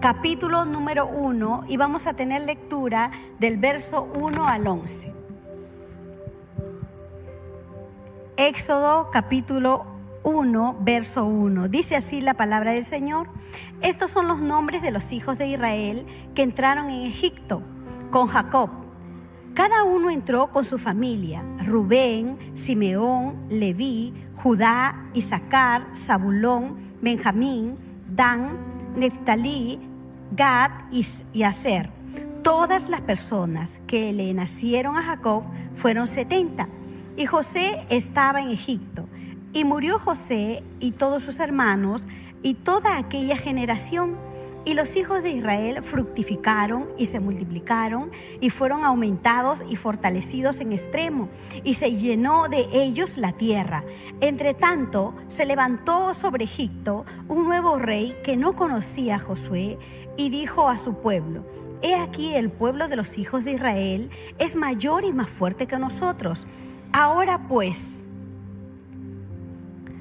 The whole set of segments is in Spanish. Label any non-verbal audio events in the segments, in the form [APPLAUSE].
capítulo número 1, y vamos a tener lectura del verso 1 al 11. Éxodo capítulo 1, verso 1. Dice así la palabra del Señor. Estos son los nombres de los hijos de Israel que entraron en Egipto con Jacob. Cada uno entró con su familia. Rubén, Simeón, Leví, Judá, Isaacar, Zabulón, Benjamín, Dan, Neftalí, Gad y Aser. Todas las personas que le nacieron a Jacob fueron setenta y José estaba en Egipto. Y murió José y todos sus hermanos y toda aquella generación. Y los hijos de Israel fructificaron y se multiplicaron y fueron aumentados y fortalecidos en extremo, y se llenó de ellos la tierra. Entre tanto, se levantó sobre Egipto un nuevo rey que no conocía a Josué y dijo a su pueblo, He aquí el pueblo de los hijos de Israel es mayor y más fuerte que nosotros. Ahora pues,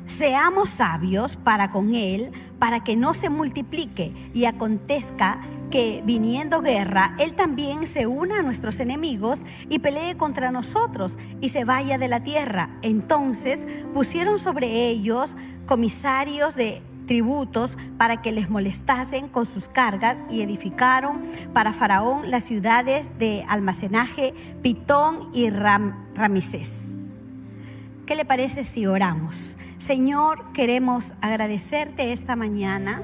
seamos sabios para con él, para que no se multiplique y acontezca que viniendo guerra, él también se una a nuestros enemigos y pelee contra nosotros y se vaya de la tierra. Entonces pusieron sobre ellos comisarios de tributos para que les molestasen con sus cargas y edificaron para Faraón las ciudades de almacenaje Pitón y Ram. ¿Qué le parece si oramos? Señor, queremos agradecerte esta mañana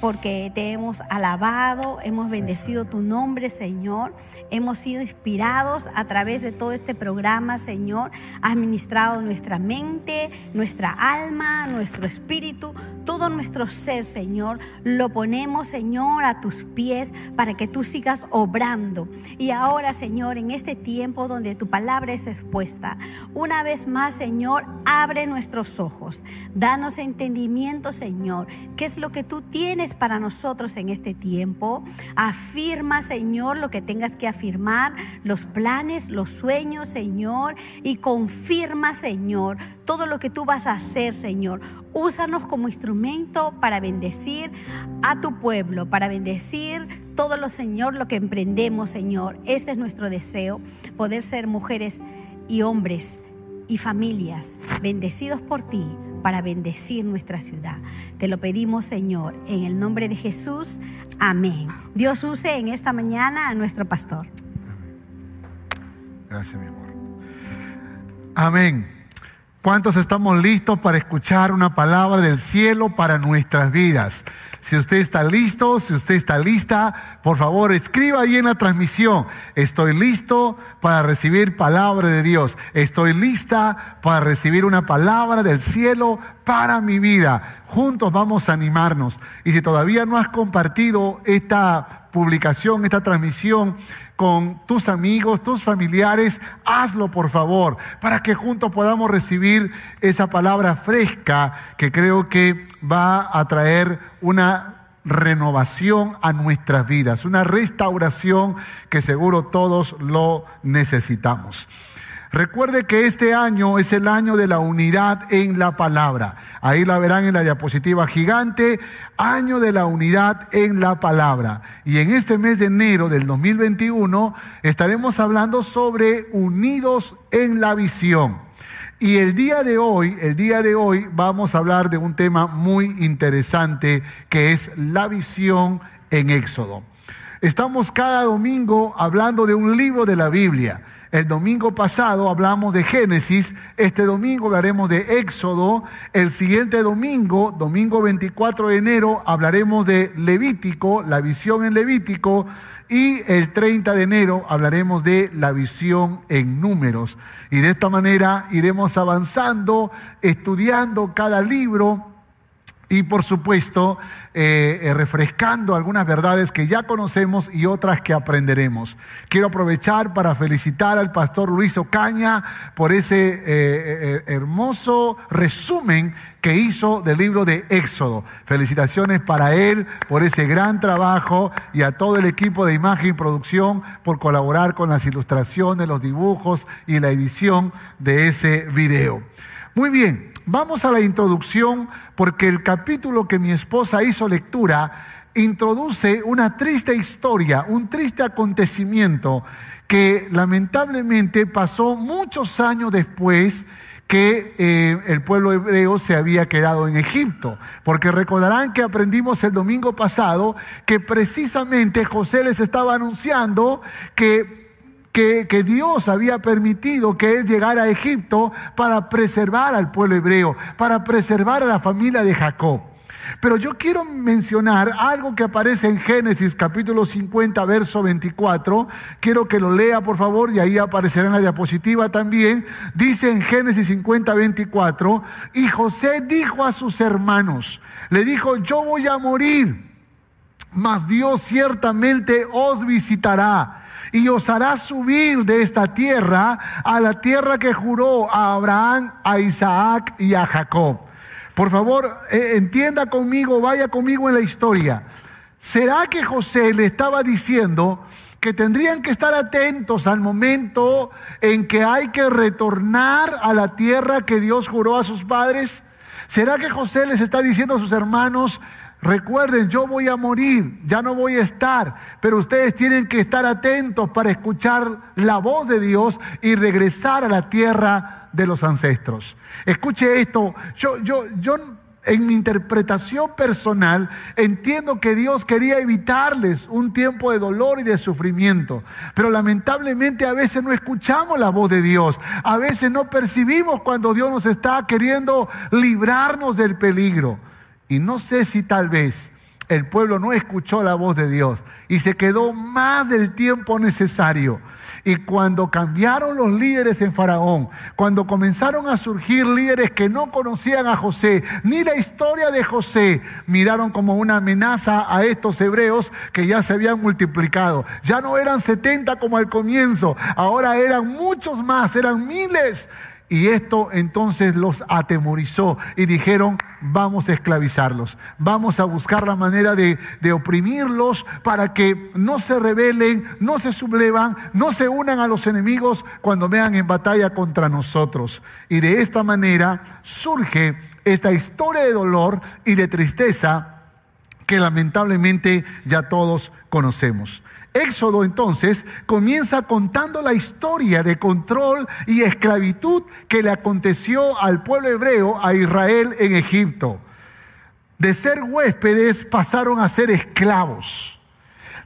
porque te hemos alabado, hemos bendecido tu nombre, Señor. Hemos sido inspirados a través de todo este programa, Señor. Has ministrado nuestra mente, nuestra alma, nuestro espíritu, todo nuestro ser, Señor. Lo ponemos, Señor, a tus pies para que tú sigas obrando. Y ahora, Señor, en este tiempo donde tu palabra es expuesta, una vez más, Señor, abre nuestros ojos. Danos entendimiento, Señor. ¿Qué es lo que tú tienes? para nosotros en este tiempo. Afirma, Señor, lo que tengas que afirmar, los planes, los sueños, Señor, y confirma, Señor, todo lo que tú vas a hacer, Señor. Úsanos como instrumento para bendecir a tu pueblo, para bendecir todo lo, Señor, lo que emprendemos, Señor. Este es nuestro deseo, poder ser mujeres y hombres y familias bendecidos por ti para bendecir nuestra ciudad. Te lo pedimos, Señor, en el nombre de Jesús. Amén. Dios use en esta mañana a nuestro pastor. Gracias, mi amor. Amén. ¿Cuántos estamos listos para escuchar una palabra del cielo para nuestras vidas? Si usted está listo, si usted está lista, por favor escriba ahí en la transmisión. Estoy listo para recibir palabra de Dios. Estoy lista para recibir una palabra del cielo para mi vida. Juntos vamos a animarnos. Y si todavía no has compartido esta publicación, esta transmisión, con tus amigos, tus familiares, hazlo por favor, para que juntos podamos recibir esa palabra fresca que creo que va a traer una renovación a nuestras vidas, una restauración que seguro todos lo necesitamos. Recuerde que este año es el año de la unidad en la palabra. Ahí la verán en la diapositiva gigante, año de la unidad en la palabra. Y en este mes de enero del 2021 estaremos hablando sobre unidos en la visión. Y el día de hoy, el día de hoy vamos a hablar de un tema muy interesante que es la visión en Éxodo. Estamos cada domingo hablando de un libro de la Biblia. El domingo pasado hablamos de Génesis, este domingo hablaremos de Éxodo, el siguiente domingo, domingo 24 de enero, hablaremos de Levítico, la visión en Levítico, y el 30 de enero hablaremos de la visión en números. Y de esta manera iremos avanzando, estudiando cada libro y por supuesto eh, eh, refrescando algunas verdades que ya conocemos y otras que aprenderemos. Quiero aprovechar para felicitar al pastor Luis Ocaña por ese eh, hermoso resumen que hizo del libro de Éxodo. Felicitaciones para él por ese gran trabajo y a todo el equipo de imagen y producción por colaborar con las ilustraciones, los dibujos y la edición de ese video. Muy bien, Vamos a la introducción porque el capítulo que mi esposa hizo lectura introduce una triste historia, un triste acontecimiento que lamentablemente pasó muchos años después que eh, el pueblo hebreo se había quedado en Egipto. Porque recordarán que aprendimos el domingo pasado que precisamente José les estaba anunciando que que, Dios había permitido que él llegara a Egipto para preservar al pueblo hebreo, para preservar a la familia de Jacob. Pero yo quiero mencionar algo que aparece en Génesis capítulo 50, verso 24. Quiero que lo lea, por favor, y ahí aparecerá en la diapositiva también. Dice en Génesis 50, 24, y José dijo a sus hermanos, le dijo, yo voy a morir, mas Dios ciertamente os visitará y os hará subir de esta tierra a la tierra que juró a Abraham, a Isaac y a Jacob. Por favor, eh, entienda conmigo, vaya conmigo en la historia. ¿Será que José le estaba diciendo que tendrían que estar atentos al momento en que hay que retornar a la tierra que Dios juró a sus padres? ¿Será que José les está diciendo a sus hermanos, Recuerden, yo voy a morir, ya no voy a estar, pero ustedes tienen que estar atentos para escuchar la voz de Dios y regresar a la tierra de los ancestros. Escuche esto, yo, yo, yo en mi interpretación personal entiendo que Dios quería evitarles un tiempo de dolor y de sufrimiento, pero lamentablemente a veces no escuchamos la voz de Dios, a veces no percibimos cuando Dios nos está queriendo librarnos del peligro. Y no sé si tal vez el pueblo no escuchó la voz de Dios y se quedó más del tiempo necesario. Y cuando cambiaron los líderes en Faraón, cuando comenzaron a surgir líderes que no conocían a José, ni la historia de José, miraron como una amenaza a estos hebreos que ya se habían multiplicado. Ya no eran 70 como al comienzo, ahora eran muchos más, eran miles. Y esto entonces los atemorizó y dijeron, vamos a esclavizarlos, vamos a buscar la manera de, oprimirlos para que no se rebelen, no se sublevan, no se unan a los enemigos cuando vean en batalla contra nosotros. Y de esta manera surge esta historia de dolor y de tristeza que lamentablemente ya todos conocemos. Éxodo entonces comienza contando la historia de control y esclavitud que le aconteció al pueblo hebreo, a Israel en Egipto. De ser huéspedes pasaron a ser esclavos.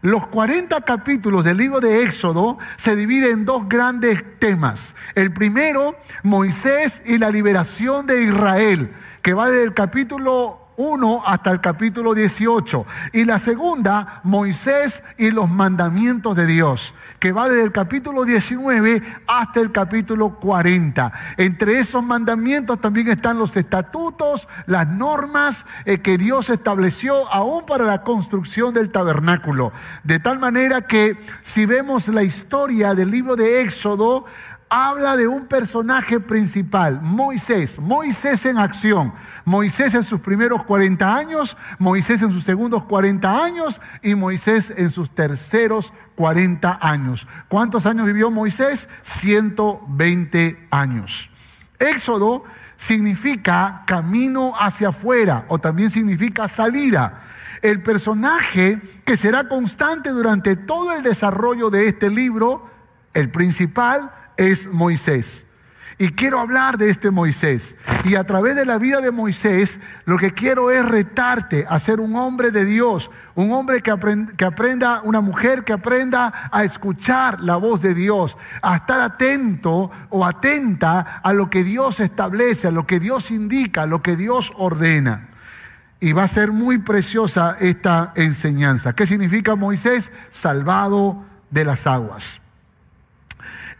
Los 40 capítulos del libro de Éxodo se dividen en dos grandes temas. El primero, Moisés y la liberación de Israel, que va desde el capítulo 1 hasta el capítulo 18. Y la segunda, Moisés y los mandamientos de Dios, que va desde el capítulo 19 hasta el capítulo 40. Entre esos mandamientos también están los estatutos, las normas eh, que Dios estableció aún para la construcción del tabernáculo. De tal manera que si vemos la historia del libro de Éxodo, habla de un personaje principal, Moisés, Moisés en acción, Moisés en sus primeros 40 años, Moisés en sus segundos 40 años y Moisés en sus terceros 40 años. ¿Cuántos años vivió Moisés? 120 años. Éxodo significa camino hacia afuera o también significa salida. El personaje que será constante durante todo el desarrollo de este libro, el principal, es Moisés. Y quiero hablar de este Moisés. Y a través de la vida de Moisés, lo que quiero es retarte a ser un hombre de Dios, un hombre que, que, aprenda, una mujer que aprenda a escuchar la voz de Dios, a estar atento o atenta a lo que Dios establece, a lo que Dios indica, a lo que Dios ordena. Y va a ser muy preciosa esta enseñanza. ¿Qué significa Moisés? Salvado de las aguas.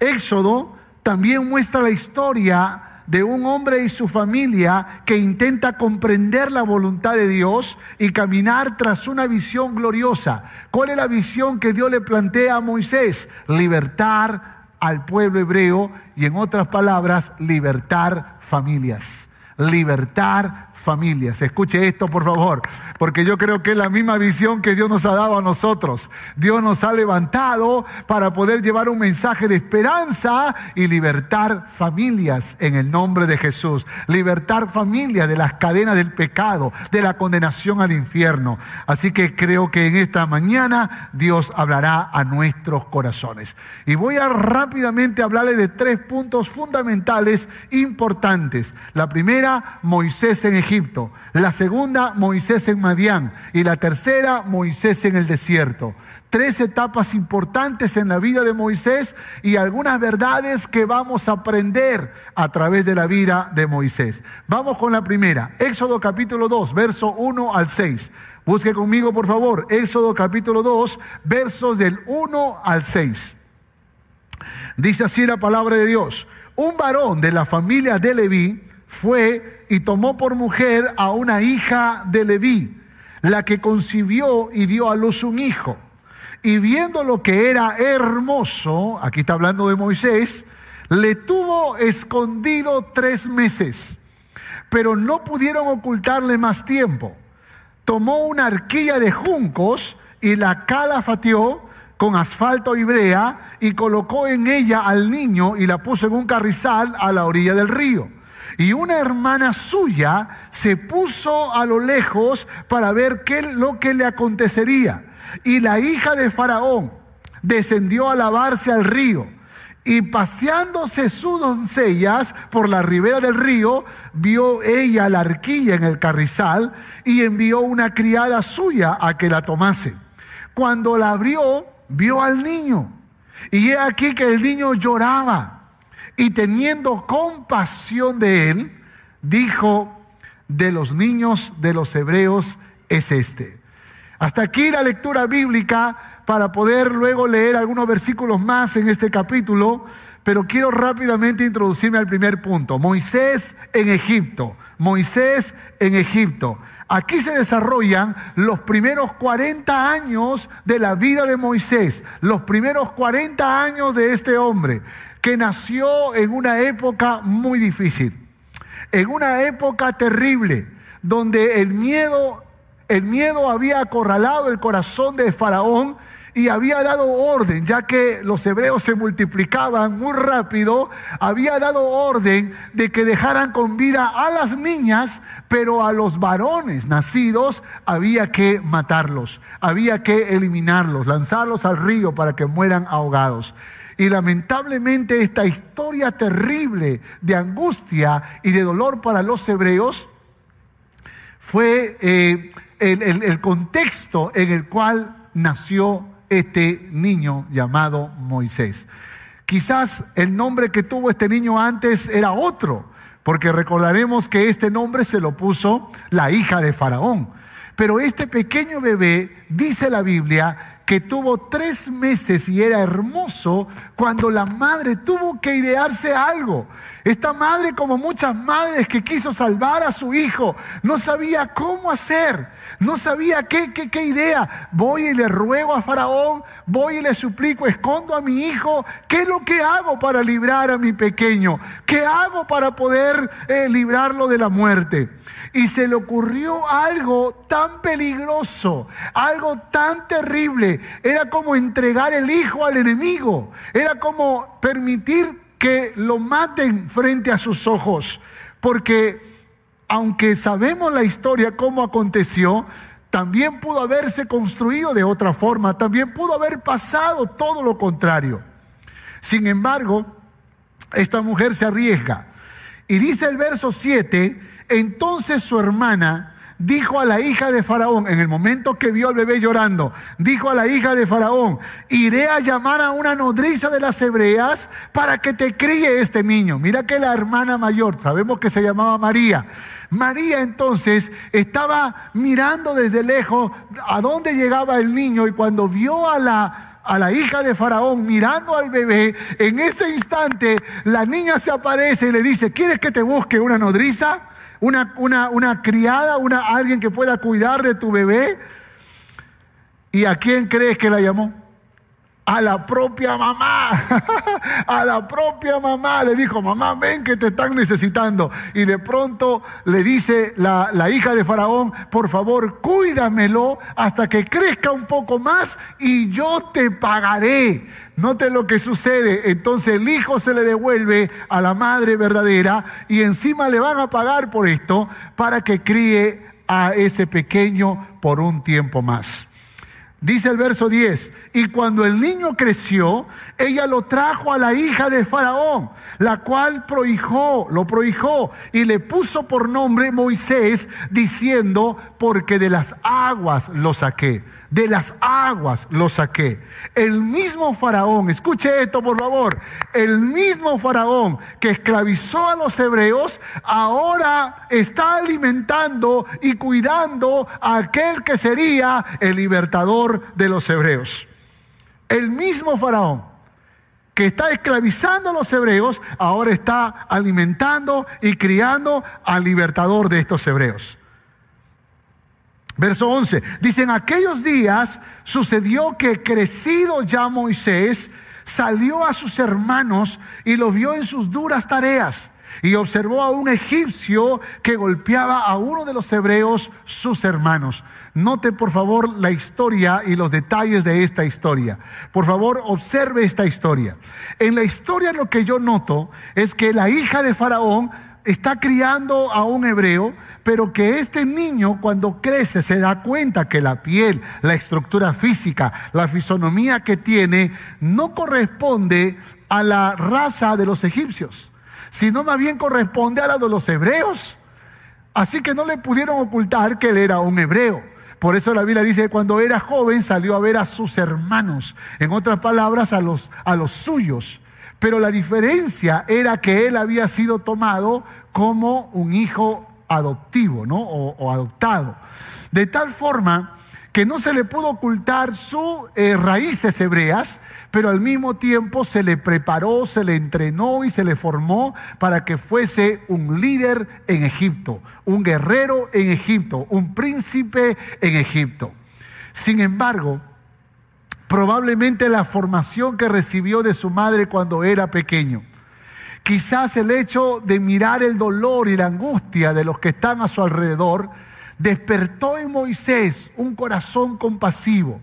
Éxodo también muestra la historia de un hombre y su familia que intenta comprender la voluntad de Dios y caminar tras una visión gloriosa. ¿Cuál es la visión que Dios le plantea a Moisés? Libertar al pueblo hebreo y en otras palabras, libertar familias. Libertar familias. Escuche esto, por favor, porque yo creo que es la misma visión que Dios nos ha dado a nosotros. Dios nos ha levantado para poder llevar un mensaje de esperanza y libertar familias en el nombre de Jesús. Libertar familias de las cadenas del pecado, de la condenación al infierno. Así que creo que en esta mañana Dios hablará a nuestros corazones. Y voy a rápidamente hablarle de tres puntos fundamentales importantes. La primera, Moisés en Egipto. Egipto, la segunda Moisés en Madián y la tercera Moisés en el desierto. Tres etapas importantes en la vida de Moisés y algunas verdades que vamos a aprender a través de la vida de Moisés. Vamos con la primera, Éxodo capítulo 2, verso 1 al 6. Busque conmigo, por favor, Éxodo capítulo 2, versos del 1 al 6. Dice así la palabra de Dios. Un varón de la familia de Leví fue y tomó por mujer a una hija de Leví, la que concibió y dio a luz un hijo. Y viendo lo que era hermoso, aquí está hablando de Moisés, le tuvo escondido tres meses, pero no pudieron ocultarle más tiempo. Tomó una arquilla de juncos y la calafateó con asfalto y brea y colocó en ella al niño y la puso en un carrizal a la orilla del río. Y una hermana suya se puso a lo lejos para ver qué lo que le acontecería. Y la hija de Faraón descendió a lavarse al río. Y paseándose sus doncellas por la ribera del río, vio ella la arquilla en el carrizal y envió una criada suya a que la tomase. Cuando la abrió, vio al niño. Y he aquí que el niño lloraba y teniendo compasión de él, dijo, de los niños de los hebreos es este. Hasta aquí la lectura bíblica para poder luego leer algunos versículos más en este capítulo, pero quiero rápidamente introducirme al primer punto. Moisés en Egipto. Moisés en Egipto. Aquí se desarrollan los primeros 40 años de la vida de Moisés, los primeros 40 años de este hombre que nació en una época muy difícil, en una época terrible, donde el miedo, el miedo había acorralado el corazón de Faraón y había dado orden, ya que los hebreos se multiplicaban muy rápido, había dado orden de que dejaran con vida a las niñas, pero a los varones nacidos había que matarlos, había que eliminarlos, lanzarlos al río para que mueran ahogados. Y lamentablemente esta historia terrible de angustia y de dolor para los hebreos fue eh, el, contexto en el cual nació este niño llamado Moisés. Quizás el nombre que tuvo este niño antes era otro, porque recordaremos que este nombre se lo puso la hija de Faraón. Pero este pequeño bebé, dice la Biblia, que tuvo tres meses y era hermoso cuando la madre tuvo que idearse algo. Esta madre, como muchas madres que quiso salvar a su hijo, no sabía cómo hacer, no sabía qué, qué, qué idea. Voy y le ruego a Faraón, voy y le suplico, escondo a mi hijo, ¿qué es lo que hago para librar a mi pequeño? ¿Qué hago para poder eh, librarlo de la muerte? y se le ocurrió algo tan peligroso, algo tan terrible. Era como entregar el hijo al enemigo, era como permitir que lo maten frente a sus ojos, porque aunque sabemos la historia, cómo aconteció, también pudo haberse construido de otra forma, también pudo haber pasado todo lo contrario. Sin embargo, esta mujer se arriesga. Y dice el verso 7 entonces su hermana dijo a la hija de Faraón, en el momento que vio al bebé llorando, dijo a la hija de Faraón, iré a llamar a una nodriza de las hebreas para que te críe este niño. Mira que la hermana mayor, sabemos que se llamaba María. María entonces estaba mirando desde lejos a dónde llegaba el niño y cuando vio a la a la hija de Faraón mirando al bebé, en ese instante la niña se aparece y le dice, ¿quieres que te busque una nodriza? Una, una, una criada, una, alguien que pueda cuidar de tu bebé. ¿Y a quién crees que la llamó? A la propia mamá, [LAUGHS] a la propia mamá le dijo, mamá, ven que te están necesitando. Y de pronto le dice la, la, hija de Faraón, por favor, cuídamelo hasta que crezca un poco más y yo te pagaré. Note lo que sucede. Entonces el hijo se le devuelve a la madre verdadera y encima le van a pagar por esto para que críe a ese pequeño por un tiempo más. Dice el verso 10, y cuando el niño creció, ella lo trajo a la hija de Faraón, la cual prohijó, lo prohijó y le puso por nombre Moisés, diciendo, porque de las aguas lo saqué de las aguas lo saqué. El mismo faraón, escuche esto por favor, el mismo faraón que esclavizó a los hebreos, ahora está alimentando y cuidando a aquel que sería el libertador de los hebreos. El mismo faraón que está esclavizando a los hebreos, ahora está alimentando y criando al libertador de estos hebreos. Verso 11. Dice, en aquellos días sucedió que crecido ya Moisés, salió a sus hermanos y los vio en sus duras tareas. Y observó a un egipcio que golpeaba a uno de los hebreos, sus hermanos. Note por favor la historia y los detalles de esta historia. Por favor, observe esta historia. En la historia lo que yo noto es que la hija de Faraón está criando a un hebreo, pero que este niño cuando crece se da cuenta que la piel, la estructura física, la fisonomía que tiene no corresponde a la raza de los egipcios, sino más bien corresponde a la de los hebreos. Así que no le pudieron ocultar que él era un hebreo. Por eso la Biblia dice que cuando era joven salió a ver a sus hermanos, en otras palabras, a los, a los suyos. Pero la diferencia era que él había sido tomado como un hijo adoptivo, ¿no? O, adoptado. De tal forma que no se le pudo ocultar sus eh, raíces hebreas, pero al mismo tiempo se le preparó, se le entrenó y se le formó para que fuese un líder en Egipto, un guerrero en Egipto, un príncipe en Egipto. Sin embargo, probablemente la formación que recibió de su madre cuando era pequeño. Quizás el hecho de mirar el dolor y la angustia de los que están a su alrededor despertó en Moisés un corazón compasivo.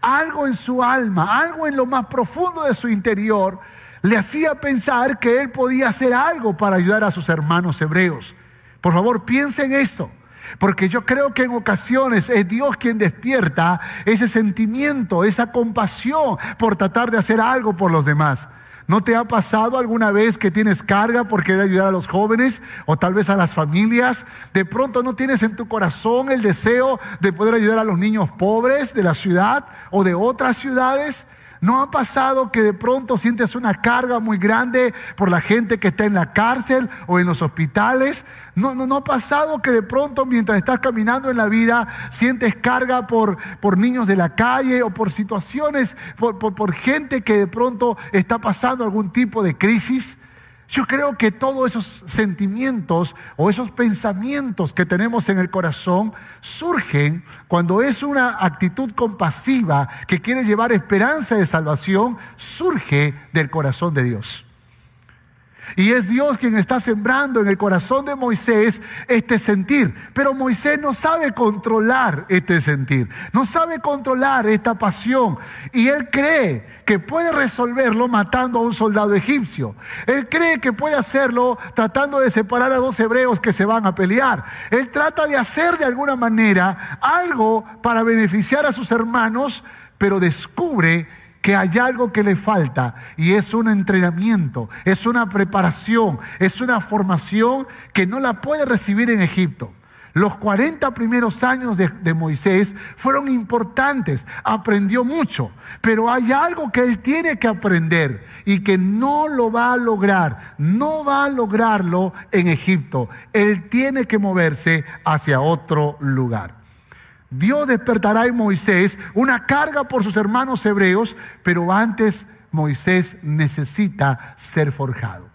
Algo en su alma, algo en lo más profundo de su interior, le hacía pensar que él podía hacer algo para ayudar a sus hermanos hebreos. Por favor, piensen en esto. Porque yo creo que en ocasiones es Dios quien despierta ese sentimiento, esa compasión por tratar de hacer algo por los demás. ¿No te ha pasado alguna vez que tienes carga por querer ayudar a los jóvenes o tal vez a las familias? De pronto no tienes en tu corazón el deseo de poder ayudar a los niños pobres de la ciudad o de otras ciudades. ¿No ha pasado que de pronto sientes una carga muy grande por la gente que está en la cárcel o en los hospitales? ¿No, no, no ha pasado que de pronto mientras estás caminando en la vida sientes carga por, por niños de la calle o por situaciones, por, por gente que de pronto está pasando algún tipo de crisis? Yo creo que todos esos sentimientos o esos pensamientos que tenemos en el corazón surgen cuando es una actitud compasiva que quiere llevar esperanza de salvación, surge del corazón de Dios. Y es Dios quien está sembrando en el corazón de Moisés este sentir. Pero Moisés no sabe controlar este sentir, no sabe controlar esta pasión. Y él cree que puede resolverlo matando a un soldado egipcio. Él cree que puede hacerlo tratando de separar a dos hebreos que se van a pelear. Él trata de hacer de alguna manera algo para beneficiar a sus hermanos, pero descubre que hay algo que le falta y es un entrenamiento, es una preparación, es una formación que no la puede recibir en Egipto. Los 40 primeros años de, de, Moisés fueron importantes, aprendió mucho, pero hay algo que él tiene que aprender y que no lo va a lograr, no va a lograrlo en Egipto. Él tiene que moverse hacia otro lugar. Dios despertará en Moisés una carga por sus hermanos hebreos, pero antes Moisés necesita ser forjado.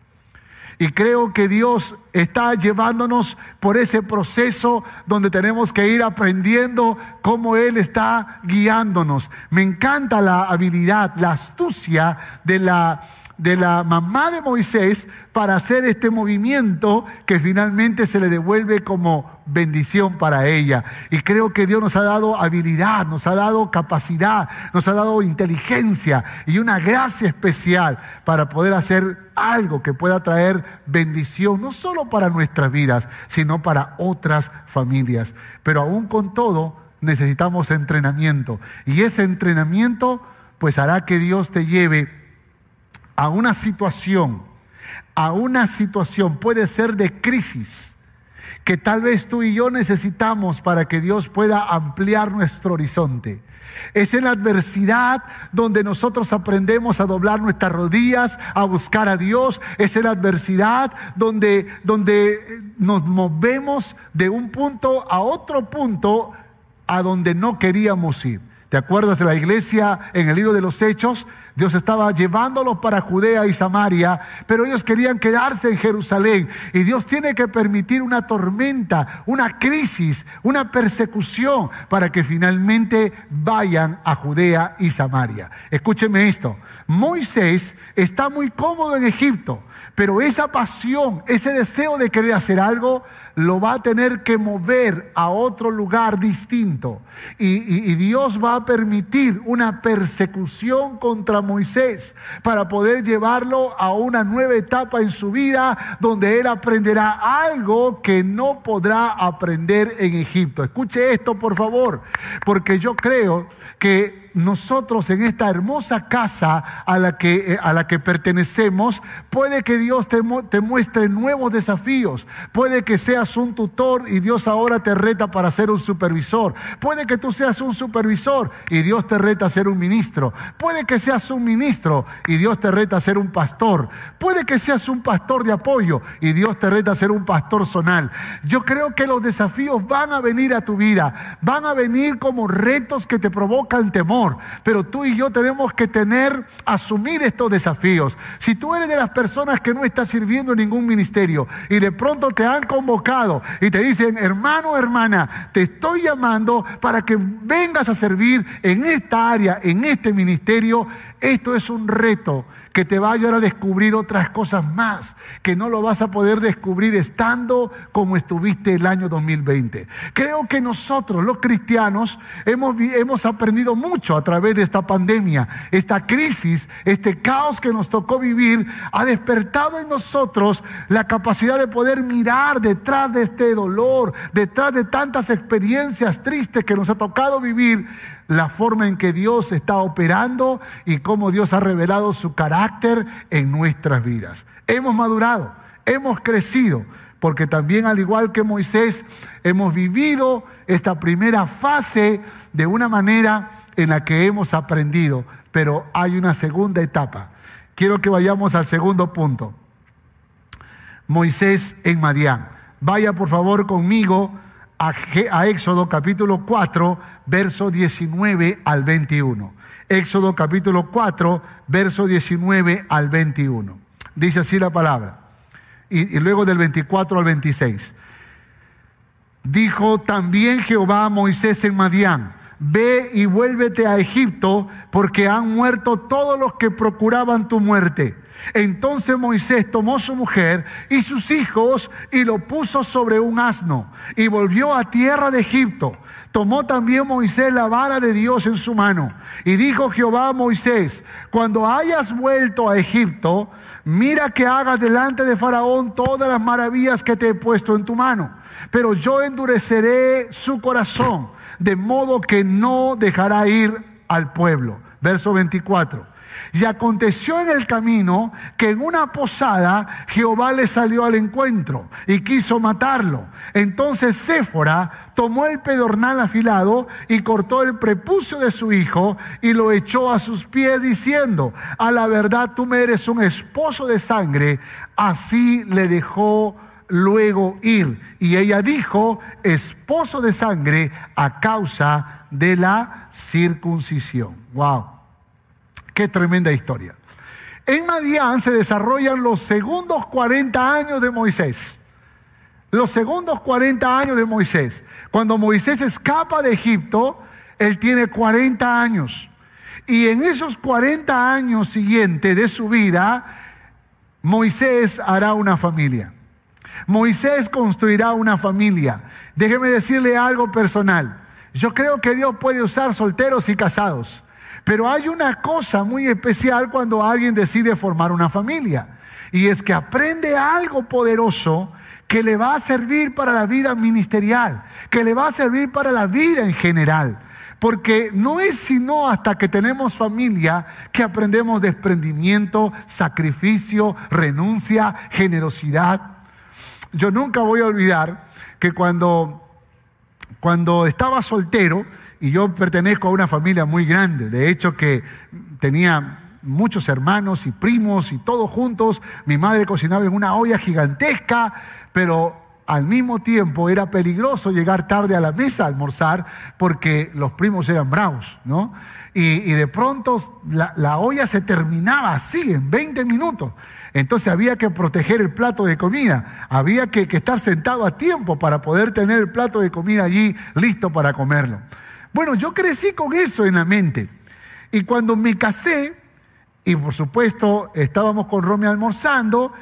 Y creo que Dios está llevándonos por ese proceso donde tenemos que ir aprendiendo cómo Él está guiándonos. Me encanta la habilidad, la astucia de la de la mamá de Moisés para hacer este movimiento que finalmente se le devuelve como bendición para ella. Y creo que Dios nos ha dado habilidad, nos ha dado capacidad, nos ha dado inteligencia y una gracia especial para poder hacer algo que pueda traer bendición, no solo para nuestras vidas, sino para otras familias. Pero aún con todo, necesitamos entrenamiento. Y ese entrenamiento pues hará que Dios te lleve a una situación, a una situación, puede ser de crisis, que tal vez tú y yo necesitamos para que Dios pueda ampliar nuestro horizonte. Es en la adversidad donde nosotros aprendemos a doblar nuestras rodillas, a buscar a Dios. Es en la adversidad donde, donde nos movemos de un punto a otro punto a donde no queríamos ir. ¿Te acuerdas de la iglesia en el libro de los Hechos? Dios estaba llevándolos para Judea y Samaria, pero ellos querían quedarse en Jerusalén. Y Dios tiene que permitir una tormenta, una crisis, una persecución para que finalmente vayan a Judea y Samaria. Escúcheme esto. Moisés está muy cómodo en Egipto. Pero esa pasión, ese deseo de querer hacer algo, lo va a tener que mover a otro lugar distinto. Y, Dios va a permitir una persecución contra Moisés para poder llevarlo a una nueva etapa en su vida donde él aprenderá algo que no podrá aprender en Egipto. Escuche esto, por favor, porque yo creo que nosotros en esta hermosa casa a la que, eh, a la que pertenecemos, puede que Dios te, te, muestre nuevos desafíos. Puede que seas un tutor y Dios ahora te reta para ser un supervisor. Puede que tú seas un supervisor y Dios te reta a ser un ministro. Puede que seas un ministro y Dios te reta a ser un pastor. Puede que seas un pastor de apoyo y Dios te reta a ser un pastor zonal. Yo creo que los desafíos van a venir a tu vida. Van a venir como retos que te provocan temor pero tú y yo tenemos que tener, asumir estos desafíos. Si tú eres de las personas que no estás sirviendo en ningún ministerio y de pronto te han convocado y te dicen, hermano, hermana, te estoy llamando para que vengas a servir en esta área, en este ministerio, esto es un reto que te va a ayudar a descubrir otras cosas más, que no lo vas a poder descubrir estando como estuviste el año 2020. Creo que nosotros, los cristianos, hemos, hemos aprendido mucho a través de esta pandemia. Esta crisis, este caos que nos tocó vivir, ha despertado en nosotros la capacidad de poder mirar detrás de este dolor, detrás de tantas experiencias tristes que nos ha tocado vivir la forma en que Dios está operando y cómo Dios ha revelado su carácter en nuestras vidas. Hemos madurado, hemos crecido, porque también al igual que Moisés, hemos vivido esta primera fase de una manera en la que hemos aprendido, pero hay una segunda etapa. Quiero que vayamos al segundo punto. Moisés en Madián. Vaya por favor conmigo a, Éxodo capítulo 4, verso 19 al 21. Éxodo capítulo 4, verso 19 al 21. Dice así la palabra. Y, y luego del 24 al 26. Dijo también Jehová a Moisés en Madián, ve y vuélvete a Egipto, porque han muerto todos los que procuraban tu muerte entonces Moisés tomó su mujer y sus hijos y lo puso sobre un asno y volvió a tierra de Egipto. Tomó también Moisés la vara de Dios en su mano y dijo Jehová a Moisés, cuando hayas vuelto a Egipto, mira que hagas delante de Faraón todas las maravillas que te he puesto en tu mano, pero yo endureceré su corazón, de modo que no dejará ir al pueblo. Verso 24. Y aconteció en el camino que en una posada Jehová le salió al encuentro y quiso matarlo. Entonces Séfora tomó el pedornal afilado y cortó el prepucio de su hijo y lo echó a sus pies diciendo, a la verdad tú me eres un esposo de sangre. Así le dejó luego ir. Y ella dijo, esposo de sangre a causa de la circuncisión. ¡Wow! ¡Qué tremenda historia! En Madián se desarrollan los segundos 40 años de Moisés. Los segundos 40 años de Moisés. Cuando Moisés escapa de Egipto, él tiene 40 años. Y en esos 40 años siguientes de su vida, Moisés hará una familia. Moisés construirá una familia. Déjeme decirle algo personal. Yo creo que Dios puede usar solteros y casados. Pero hay una cosa muy especial cuando alguien decide formar una familia. Y es que aprende algo poderoso que le va a servir para la vida ministerial, que le va a servir para la vida en general. Porque no es sino hasta que tenemos familia que aprendemos desprendimiento, sacrificio, renuncia, generosidad. Yo nunca voy a olvidar que cuando, cuando estaba soltero, y yo pertenezco a una familia muy grande, de hecho que tenía muchos hermanos y primos y todos juntos, mi madre cocinaba en una olla gigantesca, pero al mismo tiempo era peligroso llegar tarde a la mesa a almorzar porque los primos eran bravos, ¿no? Y, de pronto la, olla se terminaba así, en 20 minutos. Entonces había que proteger el plato de comida, había que, estar sentado a tiempo para poder tener el plato de comida allí listo para comerlo. Bueno, yo crecí con eso en la mente. Y cuando me casé, y por supuesto estábamos con Romy almorzando,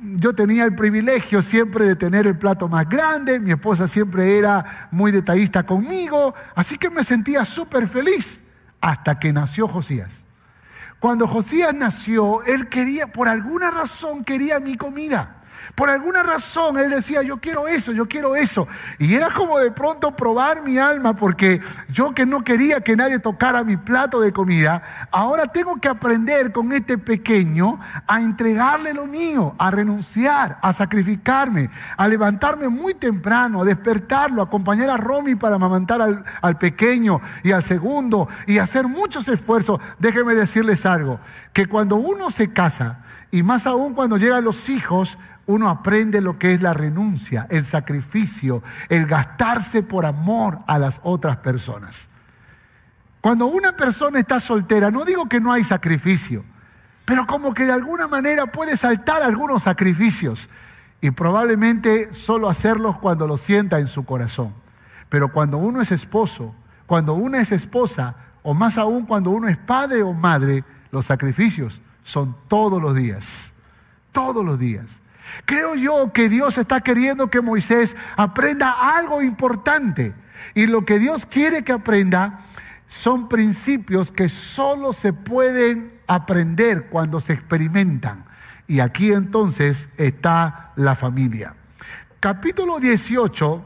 yo tenía el privilegio siempre de tener el plato más grande, mi esposa siempre era muy detallista conmigo, así que me sentía súper feliz hasta que nació Josías. Cuando Josías nació, él quería, por alguna razón quería mi comida. Por alguna razón él decía, yo quiero eso, yo quiero eso. Y era como de pronto probar mi alma, porque yo que no quería que nadie tocara mi plato de comida, ahora tengo que aprender con este pequeño a entregarle lo mío, a renunciar, a sacrificarme, a levantarme muy temprano, a despertarlo, a acompañar a Romy para amamantar al, al pequeño y al segundo y hacer muchos esfuerzos. Déjenme decirles algo, que cuando uno se casa, y más aún cuando llegan los hijos, uno aprende lo que es la renuncia, el sacrificio, el gastarse por amor a las otras personas. Cuando una persona está soltera, no digo que no hay sacrificio, pero como que de alguna manera puede saltar algunos sacrificios y probablemente solo hacerlos cuando lo sienta en su corazón. Pero cuando uno es esposo, cuando una es esposa, o más aún cuando uno es padre o madre, los sacrificios son todos los días, todos los días. Creo yo que Dios está queriendo que Moisés aprenda algo importante. Y lo que Dios quiere que aprenda son principios que solo se pueden aprender cuando se experimentan. Y aquí entonces está la familia. Capítulo 18,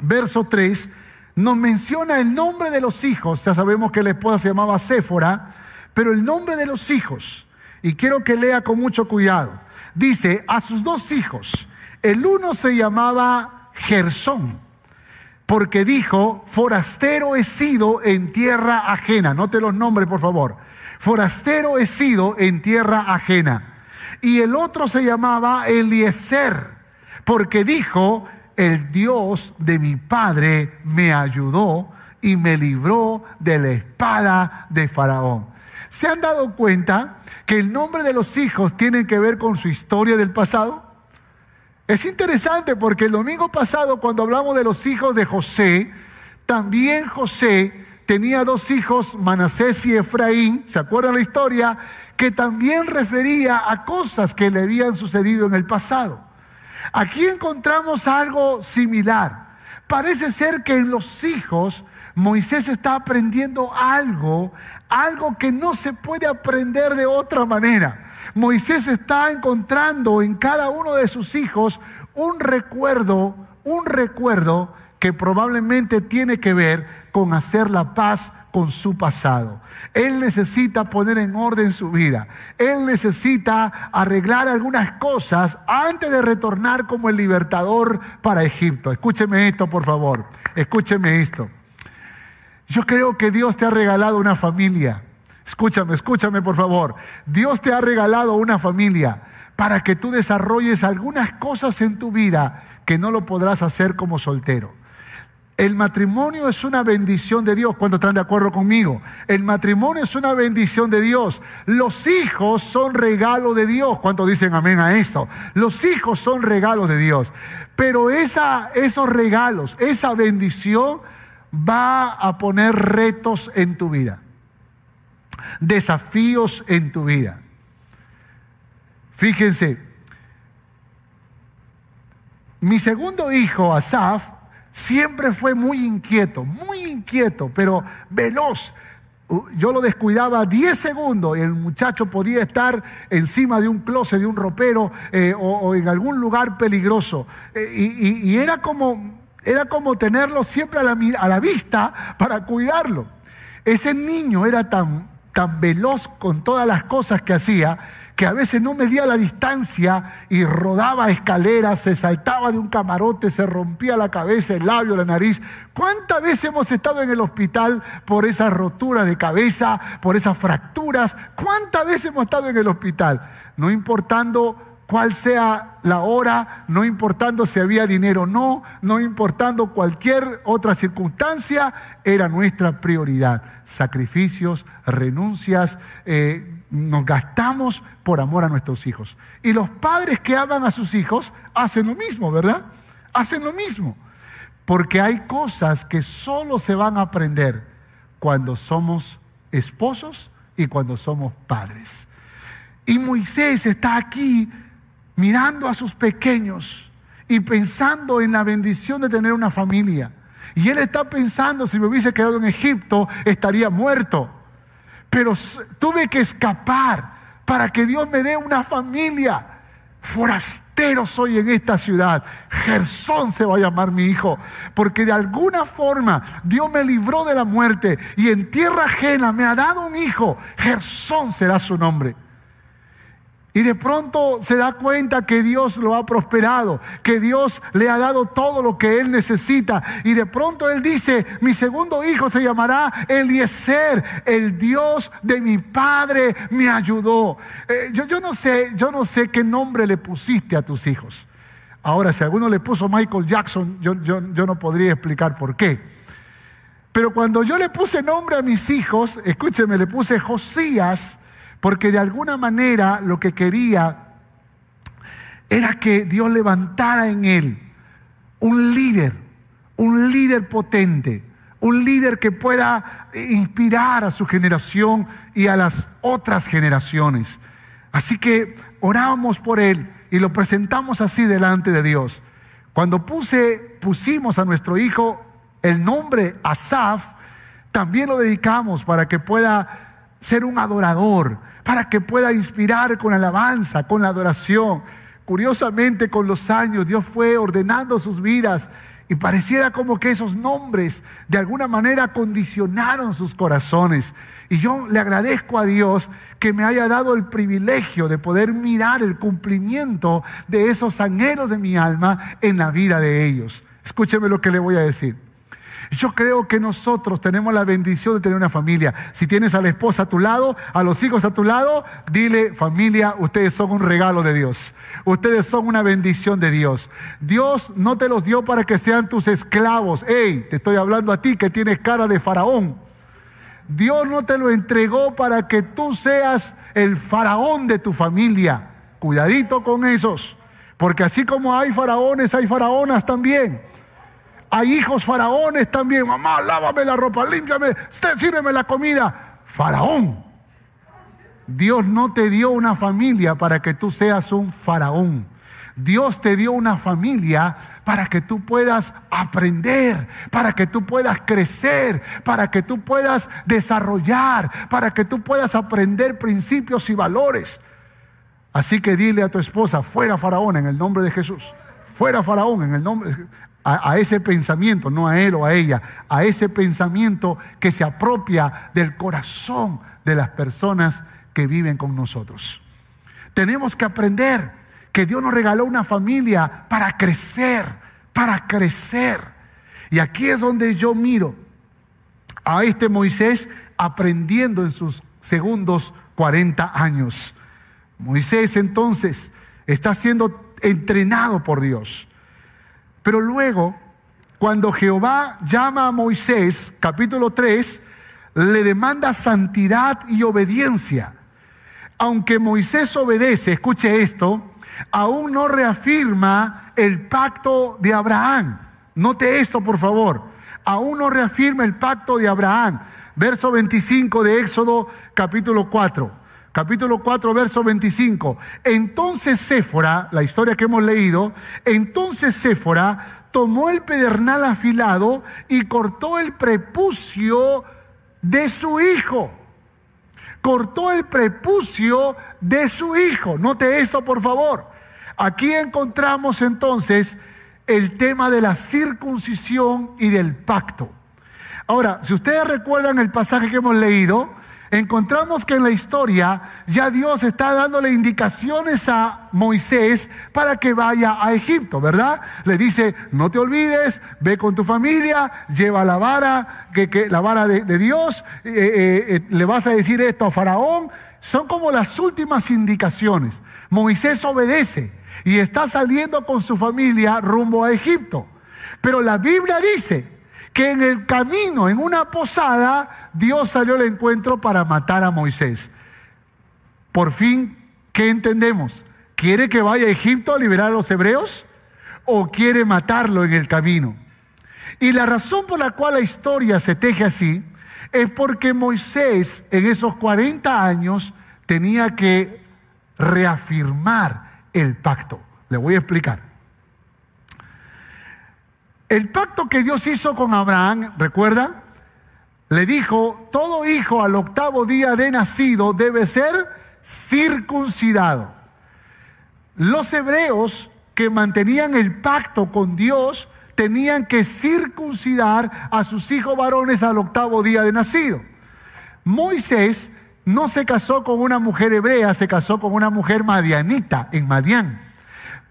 verso 3, nos menciona el nombre de los hijos. Ya sabemos que la esposa se llamaba Séfora, pero el nombre de los hijos. Y quiero que lea con mucho cuidado dice a sus dos hijos, el uno se llamaba Gersón, porque dijo, forastero he sido en tierra ajena. Note los nombres, por favor. Forastero he sido en tierra ajena. Y el otro se llamaba Eliezer, porque dijo, el Dios de mi padre me ayudó y me libró de la espada de Faraón. ¿Se han dado cuenta que el nombre de los hijos tiene que ver con su historia del pasado? Es interesante porque el domingo pasado cuando hablamos de los hijos de José, también José tenía dos hijos, Manasés y Efraín, ¿se acuerdan la historia? Que también refería a cosas que le habían sucedido en el pasado. Aquí encontramos algo similar. Parece ser que en los hijos Moisés está aprendiendo algo, algo que no se puede aprender de otra manera. Moisés está encontrando en cada uno de sus hijos un recuerdo, un recuerdo que probablemente tiene que ver con hacer la paz con su pasado. Él necesita poner en orden su vida. Él necesita arreglar algunas cosas antes de retornar como el libertador para Egipto. Escúcheme esto, por favor. Escúcheme esto. Yo creo que Dios te ha regalado una familia. Escúchame, escúchame por favor. Dios te ha regalado una familia, para que tú desarrolles algunas cosas en tu vida que no lo podrás hacer como soltero. El matrimonio es una bendición de Dios. ¿Cuántos están de acuerdo conmigo? El matrimonio es una bendición de Dios. Los hijos son regalo de Dios. ¿Cuántos dicen amén a esto? Los hijos son regalos de Dios. Pero esa, esos regalos, esa bendición va a poner retos en tu vida. Desafíos en tu vida. Fíjense, mi segundo hijo, Asaf, siempre fue muy inquieto, muy inquieto, pero veloz. Yo lo descuidaba 10 segundos y el muchacho podía estar encima de un closet, de un ropero eh, o, en algún lugar peligroso. Eh, y, era, como, era como tenerlo siempre a la, vista para cuidarlo. Ese niño era tan, tan veloz con todas las cosas que hacía que a veces no medía la distancia y rodaba escaleras, se saltaba de un camarote, se rompía la cabeza, el labio, la nariz. ¿Cuántas veces hemos estado en el hospital por esas roturas de cabeza, por esas fracturas? ¿Cuántas veces hemos estado en el hospital? No importando cuál sea la hora, no importando si había dinero o no, no importando cualquier otra circunstancia, era nuestra prioridad. Sacrificios, renuncias, eh, nos gastamos por amor a nuestros hijos. Y los padres que aman a sus hijos hacen lo mismo, ¿verdad? Hacen lo mismo. Porque hay cosas que solo se van a aprender cuando somos esposos y cuando somos padres. Y Moisés está aquí mirando a sus pequeños y pensando en la bendición de tener una familia. Y él está pensando, si me hubiese quedado en Egipto, estaría muerto pero tuve que escapar para que Dios me dé una familia. Forastero soy en esta ciudad. Gersón se va a llamar mi hijo. Porque de alguna forma Dios me libró de la muerte y en tierra ajena me ha dado un hijo. Gersón será su nombre. Y de pronto se da cuenta que Dios lo ha prosperado, que Dios le ha dado todo lo que él necesita. Y de pronto él dice, mi segundo hijo se llamará Eliezer, el Dios de mi padre me ayudó. Eh, yo, yo, no sé, yo no sé qué nombre le pusiste a tus hijos. Ahora, si alguno le puso Michael Jackson, yo, yo, yo no podría explicar por qué. Pero cuando yo le puse nombre a mis hijos, escúcheme, le puse Josías, porque de alguna manera lo que quería era que Dios levantara en él un líder, un líder potente, un líder que pueda inspirar a su generación y a las otras generaciones. Así que oramos por él y lo presentamos así delante de Dios. Cuando puse, pusimos a nuestro hijo el nombre Asaf, también lo dedicamos para que pueda ser un adorador, para que pueda inspirar con alabanza, con la adoración. Curiosamente, con los años, Dios fue ordenando sus vidas y pareciera como que esos nombres de alguna manera condicionaron sus corazones. Y yo le agradezco a Dios que me haya dado el privilegio de poder mirar el cumplimiento de esos anhelos de mi alma en la vida de ellos. Escúcheme lo que le voy a decir. Yo creo que nosotros tenemos la bendición de tener una familia. Si tienes a la esposa a tu lado, a los hijos a tu lado, dile, familia, ustedes son un regalo de Dios. Ustedes son una bendición de Dios. Dios no te los dio para que sean tus esclavos. Hey, te estoy hablando a ti que tienes cara de faraón. Dios no te lo entregó para que tú seas el faraón de tu familia. Cuidadito con esos. Porque así como hay faraones, hay faraonas también. Hay hijos faraones también. Mamá, lávame la ropa, límpiame, sírveme la comida. Faraón. Dios no te dio una familia para que tú seas un faraón. Dios te dio una familia para que tú puedas aprender, para que tú puedas crecer, para que tú puedas desarrollar, para que tú puedas aprender principios y valores. Así que dile a tu esposa, fuera faraón en el nombre de Jesús. Fuera faraón en el nombre a, ese pensamiento, no a él o a ella, a ese pensamiento que se apropia del corazón de las personas que viven con nosotros. Tenemos que aprender que Dios nos regaló una familia para crecer, para crecer. Y aquí es donde yo miro a este Moisés aprendiendo en sus segundos 40 años. Moisés entonces está siendo entrenado por Dios. Pero luego, cuando Jehová llama a Moisés, capítulo 3, le demanda santidad y obediencia. Aunque Moisés obedece, escuche esto, aún no reafirma el pacto de Abraham. Note esto, por favor. Aún no reafirma el pacto de Abraham. Verso 25 de Éxodo capítulo 4. Capítulo 4, verso 25. Entonces Séfora, la historia que hemos leído, entonces Séfora tomó el pedernal afilado y cortó el prepucio de su hijo. Cortó el prepucio de su hijo. Note esto, por favor. Aquí encontramos entonces el tema de la circuncisión y del pacto. Ahora, si ustedes recuerdan el pasaje que hemos leído, encontramos que en la historia ya Dios está dándole indicaciones a Moisés para que vaya a Egipto, ¿verdad? Le dice, no te olvides, ve con tu familia, lleva la vara, que, la vara de, Dios, eh, eh, eh, le vas a decir esto a Faraón. Son como las últimas indicaciones. Moisés obedece y está saliendo con su familia rumbo a Egipto. Pero la Biblia dice que en el camino, en una posada, Dios salió al encuentro para matar a Moisés. Por fin, ¿qué entendemos? ¿Quiere que vaya a Egipto a liberar a los hebreos? ¿O quiere matarlo en el camino? Y la razón por la cual la historia se teje así es porque Moisés en esos 40 años tenía que reafirmar el pacto. Le voy a explicar. El pacto que Dios hizo con Abraham, ¿recuerda? Le dijo, todo hijo al octavo día de nacido debe ser circuncidado. Los hebreos que mantenían el pacto con Dios tenían que circuncidar a sus hijos varones al octavo día de nacido. Moisés no se casó con una mujer hebrea, se casó con una mujer madianita en Madián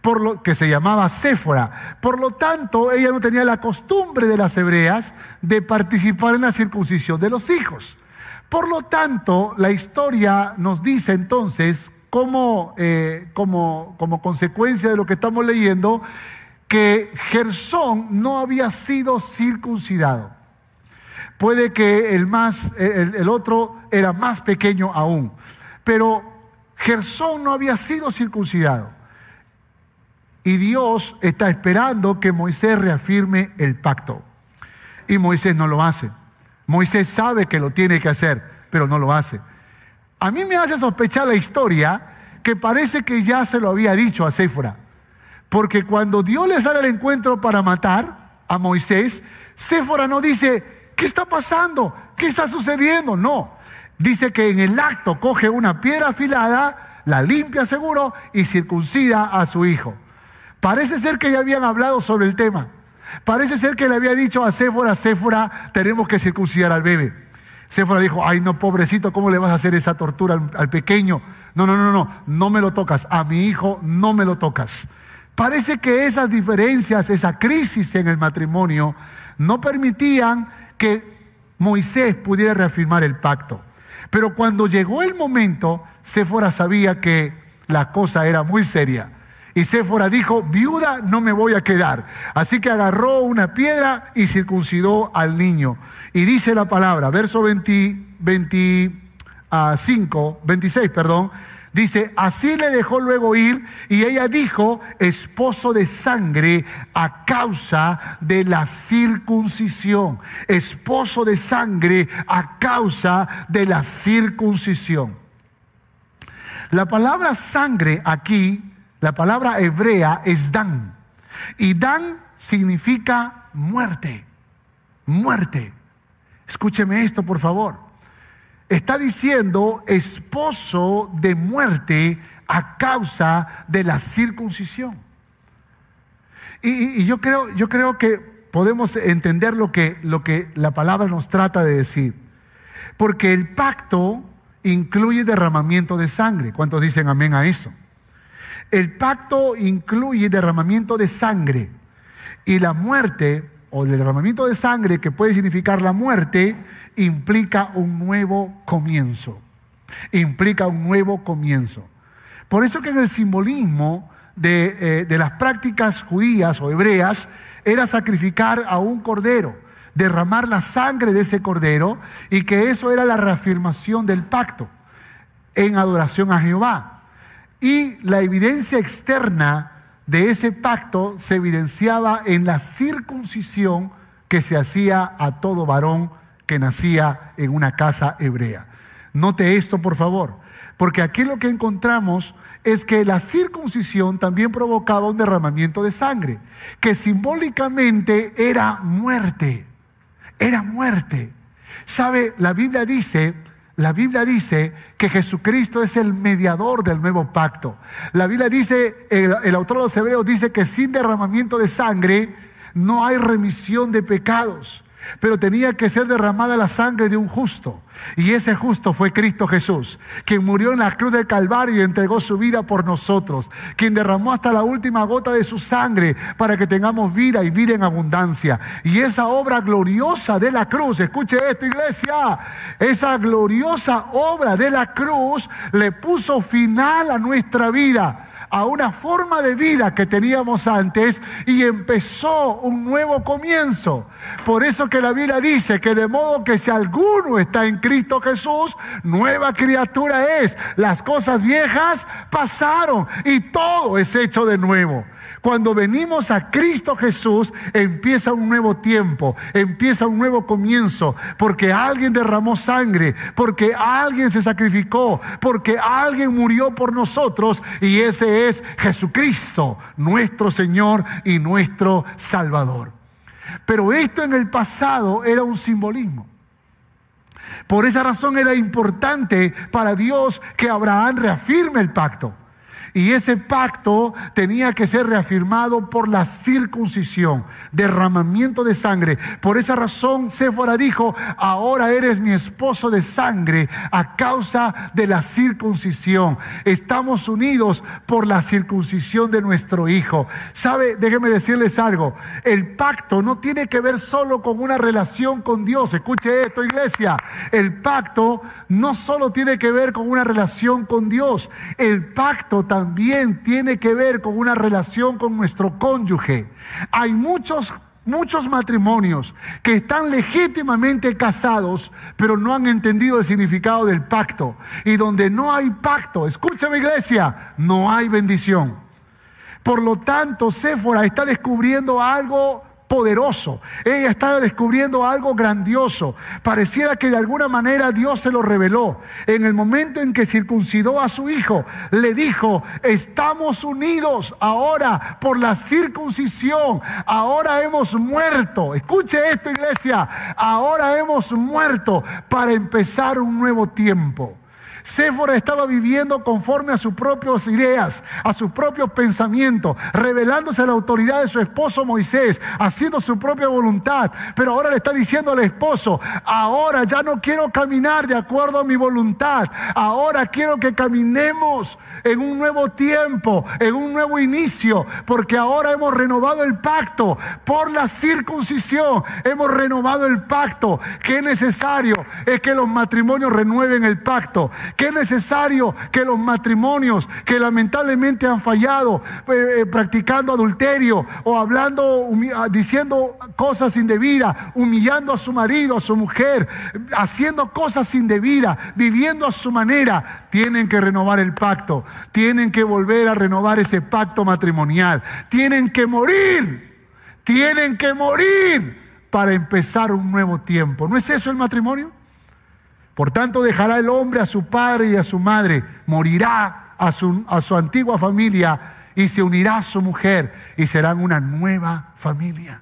por lo que se llamaba Séfora. Por lo tanto, ella no tenía la costumbre de las hebreas de participar en la circuncisión de los hijos. Por lo tanto, la historia nos dice entonces, como, eh, consecuencia de lo que estamos leyendo, que Gersón no había sido circuncidado. Puede que el, más, el, el otro era más pequeño aún, pero Gersón no había sido circuncidado. Y Dios está esperando que Moisés reafirme el pacto. Y Moisés no lo hace. Moisés sabe que lo tiene que hacer, pero no lo hace. A mí me hace sospechar la historia que parece que ya se lo había dicho a Séfora. Porque cuando Dios le sale al encuentro para matar a Moisés, Séfora no dice, ¿qué está pasando? ¿Qué está sucediendo? No. Dice que en el acto coge una piedra afilada, la limpia seguro y circuncida a su hijo. Parece ser que ya habían hablado sobre el tema. Parece ser que le había dicho a Séfora, Séfora, tenemos que circuncidar al bebé. Séfora dijo, ay no, pobrecito, ¿cómo le vas a hacer esa tortura al, pequeño? No, no, no, no, no me lo tocas. A mi hijo no me lo tocas. Parece que esas diferencias, esa crisis en el matrimonio, no permitían que Moisés pudiera reafirmar el pacto. Pero cuando llegó el momento, Séfora sabía que la cosa era muy seria. Y Séfora dijo, viuda no me voy a quedar. Así que agarró una piedra y circuncidó al niño. Y dice la palabra, verso 20, 25, 26, perdón, dice, así le dejó luego ir y ella dijo, esposo de sangre a causa de la circuncisión. Esposo de sangre a causa de la circuncisión. La palabra sangre aquí la palabra hebrea es Dan. Y Dan significa muerte. Muerte. Escúcheme esto, por favor. Está diciendo esposo de muerte a causa de la circuncisión. Y, yo, creo, yo creo que podemos entender lo que, lo que la palabra nos trata de decir. Porque el pacto incluye derramamiento de sangre. ¿Cuántos dicen amén a eso? El pacto incluye derramamiento de sangre y la muerte o el derramamiento de sangre que puede significar la muerte implica un nuevo comienzo. Implica un nuevo comienzo. Por eso que en el simbolismo de, eh, de las prácticas judías o hebreas era sacrificar a un cordero, derramar la sangre de ese cordero y que eso era la reafirmación del pacto en adoración a Jehová. Y la evidencia externa de ese pacto se evidenciaba en la circuncisión que se hacía a todo varón que nacía en una casa hebrea. Note esto, por favor, porque aquí lo que encontramos es que la circuncisión también provocaba un derramamiento de sangre, que simbólicamente era muerte, era muerte. ¿Sabe? La Biblia dice, la Biblia dice que Jesucristo es el mediador del nuevo pacto. La Biblia dice, el, el autor de los Hebreos dice que sin derramamiento de sangre no hay remisión de pecados pero tenía que ser derramada la sangre de un justo. Y ese justo fue Cristo Jesús, quien murió en la cruz del Calvario y entregó su vida por nosotros, quien derramó hasta la última gota de su sangre para que tengamos vida y vida en abundancia. Y esa obra gloriosa de la cruz, escuche esto iglesia, esa gloriosa obra de la cruz le puso final a nuestra vida a una forma de vida que teníamos antes y empezó un nuevo comienzo. Por eso que la Biblia dice que de modo que si alguno está en Cristo Jesús, nueva criatura es. Las cosas viejas pasaron y todo es hecho de nuevo. Cuando venimos a Cristo Jesús, empieza un nuevo tiempo, empieza un nuevo comienzo, porque alguien derramó sangre, porque alguien se sacrificó, porque alguien murió por nosotros y ese es Jesucristo, nuestro Señor y nuestro Salvador. Pero esto en el pasado era un simbolismo. Por esa razón era importante para Dios que Abraham reafirme el pacto. Y ese pacto tenía que ser reafirmado por la circuncisión, derramamiento de sangre. Por esa razón, Séfora dijo, ahora eres mi esposo de sangre a causa de la circuncisión. Estamos unidos por la circuncisión de nuestro hijo. ¿Sabe? Déjeme decirles algo. El pacto no tiene que ver solo con una relación con Dios. Escuche esto, iglesia. El pacto no solo tiene que ver con una relación con Dios. El pacto también también tiene que ver con una relación con nuestro cónyuge. Hay muchos muchos matrimonios que están legítimamente casados, pero no han entendido el significado del pacto. Y donde no hay pacto, escúchame iglesia, no hay bendición. Por lo tanto, Séfora está descubriendo algo poderoso. Ella estaba descubriendo algo grandioso. Pareciera que de alguna manera Dios se lo reveló. En el momento en que circuncidó a su hijo, le dijo, estamos unidos ahora por la circuncisión. Ahora hemos muerto. Escuche esto, iglesia. Ahora hemos muerto para empezar un nuevo tiempo. Séfora estaba viviendo conforme a sus propias ideas, a sus propios pensamientos, revelándose a la autoridad de su esposo Moisés, haciendo su propia voluntad. Pero ahora le está diciendo al esposo, ahora ya no quiero caminar de acuerdo a mi voluntad, ahora quiero que caminemos en un nuevo tiempo, en un nuevo inicio, porque ahora hemos renovado el pacto por la circuncisión, hemos renovado el pacto. ¿Qué necesario? Es que los matrimonios renueven el pacto que es necesario que los matrimonios que lamentablemente han fallado eh, eh, practicando adulterio o hablando, ah, diciendo cosas indebidas, humillando a su marido, a su mujer, haciendo cosas indebidas, viviendo a su manera, tienen que renovar el pacto, tienen que volver a renovar ese pacto matrimonial, tienen que morir, tienen que morir para empezar un nuevo tiempo. ¿No es eso el matrimonio? Por tanto, dejará el hombre a su padre y a su madre, morirá a su, a su antigua familia y se unirá a su mujer y serán una nueva familia.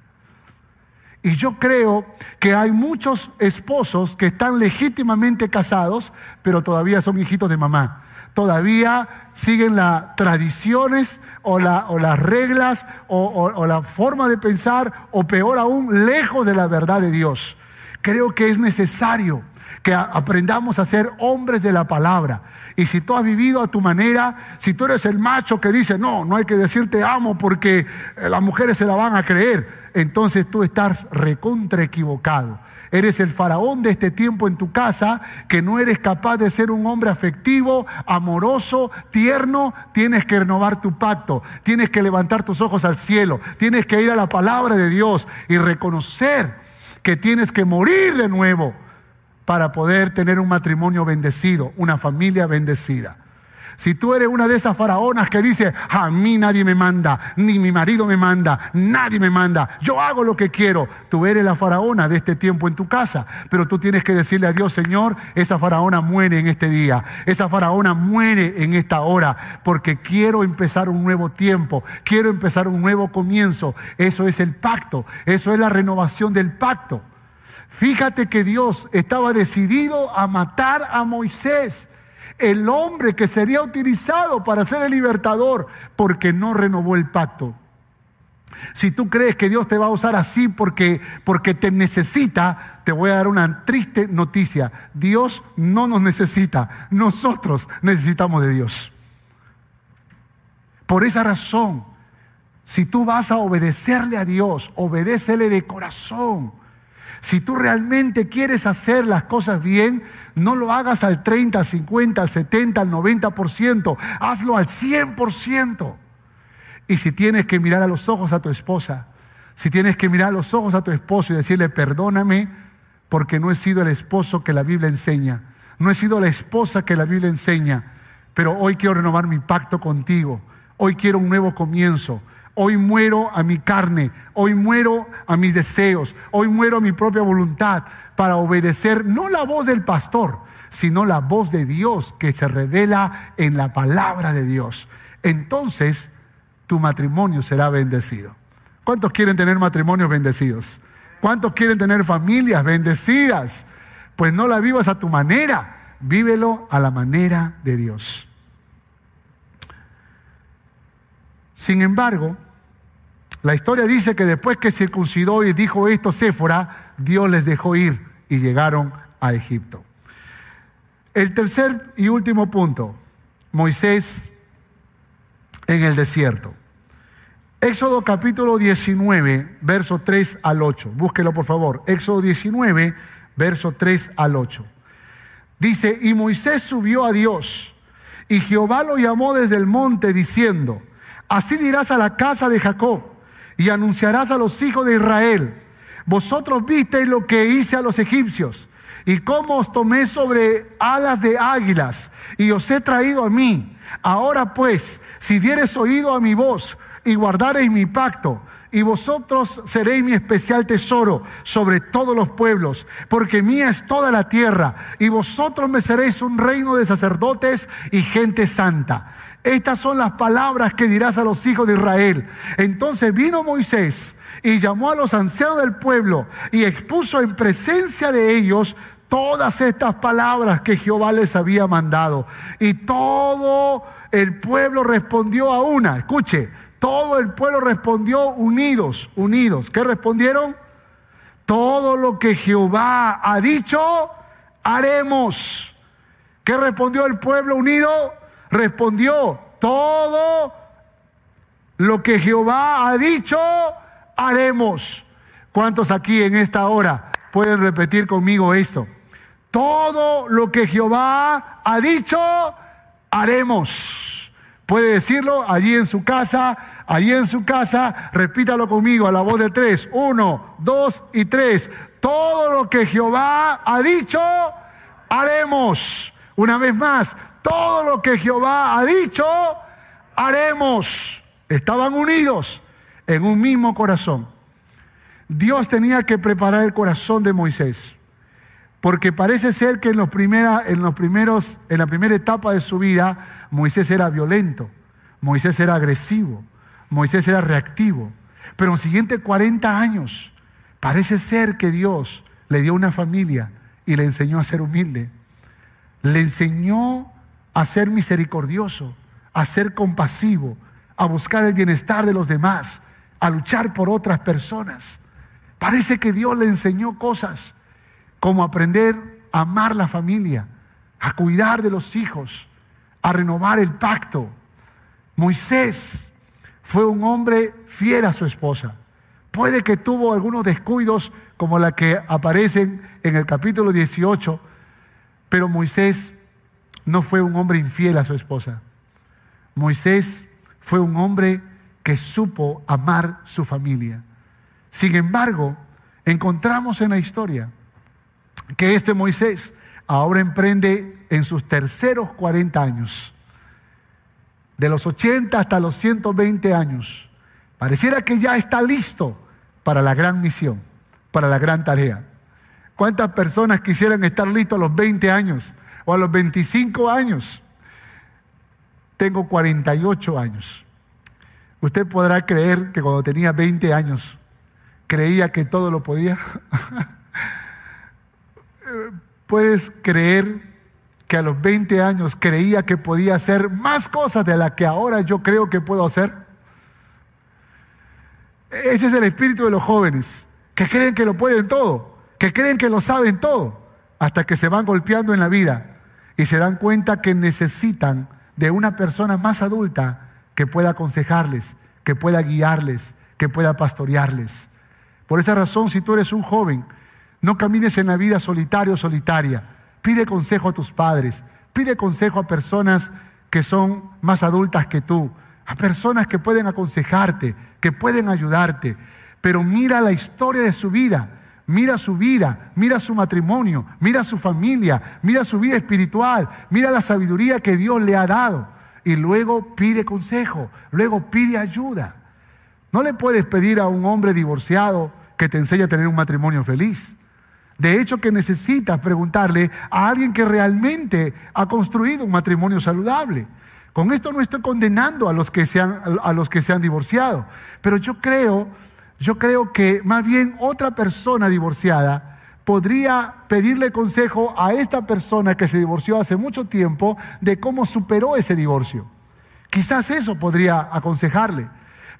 Y yo creo que hay muchos esposos que están legítimamente casados, pero todavía son hijitos de mamá. Todavía siguen las tradiciones o, o, las reglas o la forma de pensar, o peor aún, lejos de la verdad de Dios. Creo que es necesario que aprendamos a ser hombres de la palabra. Y si tú has vivido a tu manera, si tú eres el macho que dice, no, no hay que decirte amo porque eh, las mujeres se la van a creer, entonces tú estás recontra equivocado. eres el faraón de este tiempo en tu casa, que no eres capaz de ser un hombre afectivo, amoroso, tierno, tienes que renovar tu pacto, tienes que levantar tus ojos al cielo, tienes que ir a la palabra de Dios y reconocer que tienes que morir de nuevo para poder tener un matrimonio bendecido, una familia bendecida. Si tú eres una de esas faraonas que dice, a mí nadie me manda, ni mi marido me manda, nadie me manda, yo hago lo que quiero, tú eres la faraona de este tiempo en tu casa, pero tú tienes que decirle a Dios, Señor, esa faraona muere en este día, esa faraona muere en esta hora, porque quiero empezar un nuevo tiempo, quiero empezar un nuevo comienzo. Eso es el pacto, eso es la renovación del pacto. Fíjate que Dios estaba decidido a matar a Moisés, el hombre que sería utilizado para ser el libertador, porque no renovó el pacto. Si tú crees que Dios te va a usar así porque, porque te necesita, te voy a dar una triste noticia. Dios no nos necesita, nosotros necesitamos de Dios. Por esa razón, si tú vas a obedecerle a Dios, obedécele de corazón. Si tú realmente quieres hacer las cosas bien, no lo hagas al 30, al 50, al 70, al 90%, hazlo al 100%. Y si tienes que mirar a los ojos a tu esposa, si tienes que mirar a los ojos a tu esposo y decirle, perdóname porque no he sido el esposo que la Biblia enseña, no he sido la esposa que la Biblia enseña, pero hoy quiero renovar mi pacto contigo, hoy quiero un nuevo comienzo, Hoy muero a mi carne, hoy muero a mis deseos, hoy muero a mi propia voluntad para obedecer no la voz del pastor, sino la voz de Dios que se revela en la palabra de Dios. Entonces tu matrimonio será bendecido. ¿Cuántos quieren tener matrimonios bendecidos? ¿Cuántos quieren tener familias bendecidas? Pues no la vivas a tu manera, vívelo a la manera de Dios. Sin embargo, la historia dice que después que circuncidó y dijo esto Séfora, Dios les dejó ir y llegaron a Egipto. El tercer y último punto, Moisés en el desierto. Éxodo capítulo 19, verso 3 al 8. Búsquelo por favor. Éxodo 19, verso 3 al 8. Dice, y Moisés subió a Dios, y Jehová lo llamó desde el monte diciendo, así dirás a la casa de Jacob y anunciarás a los hijos de Israel, vosotros visteis lo que hice a los egipcios y cómo os tomé sobre alas de águilas y os he traído a mí. Ahora pues, si dieres oído a mi voz y guardareis mi pacto, y vosotros seréis mi especial tesoro sobre todos los pueblos, porque mía es toda la tierra, y vosotros me seréis un reino de sacerdotes y gente santa. Estas son las palabras que dirás a los hijos de Israel. Entonces vino Moisés y llamó a los ancianos del pueblo y expuso en presencia de ellos todas estas palabras que Jehová les había mandado. Y todo el pueblo respondió a una. Escuche, todo el pueblo respondió unidos, unidos. ¿Qué respondieron? Todo lo que Jehová ha dicho, haremos. ¿Qué respondió el pueblo unido? Respondió, todo lo que Jehová ha dicho, haremos. ¿Cuántos aquí en esta hora pueden repetir conmigo esto? Todo lo que Jehová ha dicho, haremos. Puede decirlo allí en su casa, allí en su casa, repítalo conmigo a la voz de tres. Uno, dos y tres. Todo lo que Jehová ha dicho, haremos. Una vez más, todo lo que Jehová ha dicho, haremos. Estaban unidos en un mismo corazón. Dios tenía que preparar el corazón de Moisés, porque parece ser que en, los primeros, en la primera etapa de su vida, Moisés era violento, Moisés era agresivo, Moisés era reactivo. Pero en los siguientes 40 años, parece ser que Dios le dio una familia y le enseñó a ser humilde. Le enseñó a ser misericordioso, a ser compasivo, a buscar el bienestar de los demás, a luchar por otras personas. Parece que Dios le enseñó cosas como aprender a amar la familia, a cuidar de los hijos, a renovar el pacto. Moisés fue un hombre fiel a su esposa. Puede que tuvo algunos descuidos como la que aparecen en el capítulo 18, pero Moisés no fue un hombre infiel a su esposa. Moisés fue un hombre que supo amar su familia. Sin embargo, encontramos en la historia que este Moisés ahora emprende en sus terceros 40 años, de los 80 hasta los 120 años, pareciera que ya está listo para la gran misión, para la gran tarea. ¿Cuántas personas quisieran estar listos a los 20 años o a los 25 años? Tengo 48 años. Usted podrá creer que cuando tenía 20 años creía que todo lo podía. [LAUGHS] Puedes creer que a los 20 años creía que podía hacer más cosas de las que ahora yo creo que puedo hacer. Ese es el espíritu de los jóvenes, que creen que lo pueden todo, que creen que lo saben todo, hasta que se van golpeando en la vida y se dan cuenta que necesitan de una persona más adulta que pueda aconsejarles, que pueda guiarles, que pueda pastorearles. Por esa razón, si tú eres un joven, no camines en la vida solitario o solitaria. Pide consejo a tus padres, pide consejo a personas que son más adultas que tú, a personas que pueden aconsejarte, que pueden ayudarte. Pero mira la historia de su vida, mira su vida, mira su matrimonio, mira su familia, mira su vida espiritual, mira la sabiduría que Dios le ha dado. Y luego pide consejo, luego pide ayuda. No le puedes pedir a un hombre divorciado que te enseñe a tener un matrimonio feliz. De hecho, que necesitas preguntarle a alguien que realmente ha construido un matrimonio saludable. Con esto no estoy condenando a los que se han, a los que se han divorciado, pero yo creo, yo creo que más bien otra persona divorciada podría pedirle consejo a esta persona que se divorció hace mucho tiempo de cómo superó ese divorcio. Quizás eso podría aconsejarle.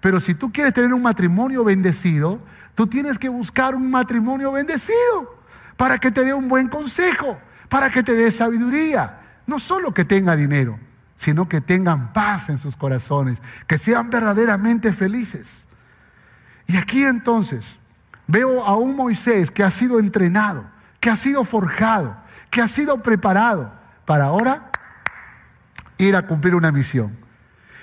Pero si tú quieres tener un matrimonio bendecido, tú tienes que buscar un matrimonio bendecido para que te dé un buen consejo, para que te dé sabiduría. No solo que tenga dinero, sino que tengan paz en sus corazones, que sean verdaderamente felices. Y aquí entonces veo a un Moisés que ha sido entrenado, que ha sido forjado, que ha sido preparado para ahora ir a cumplir una misión.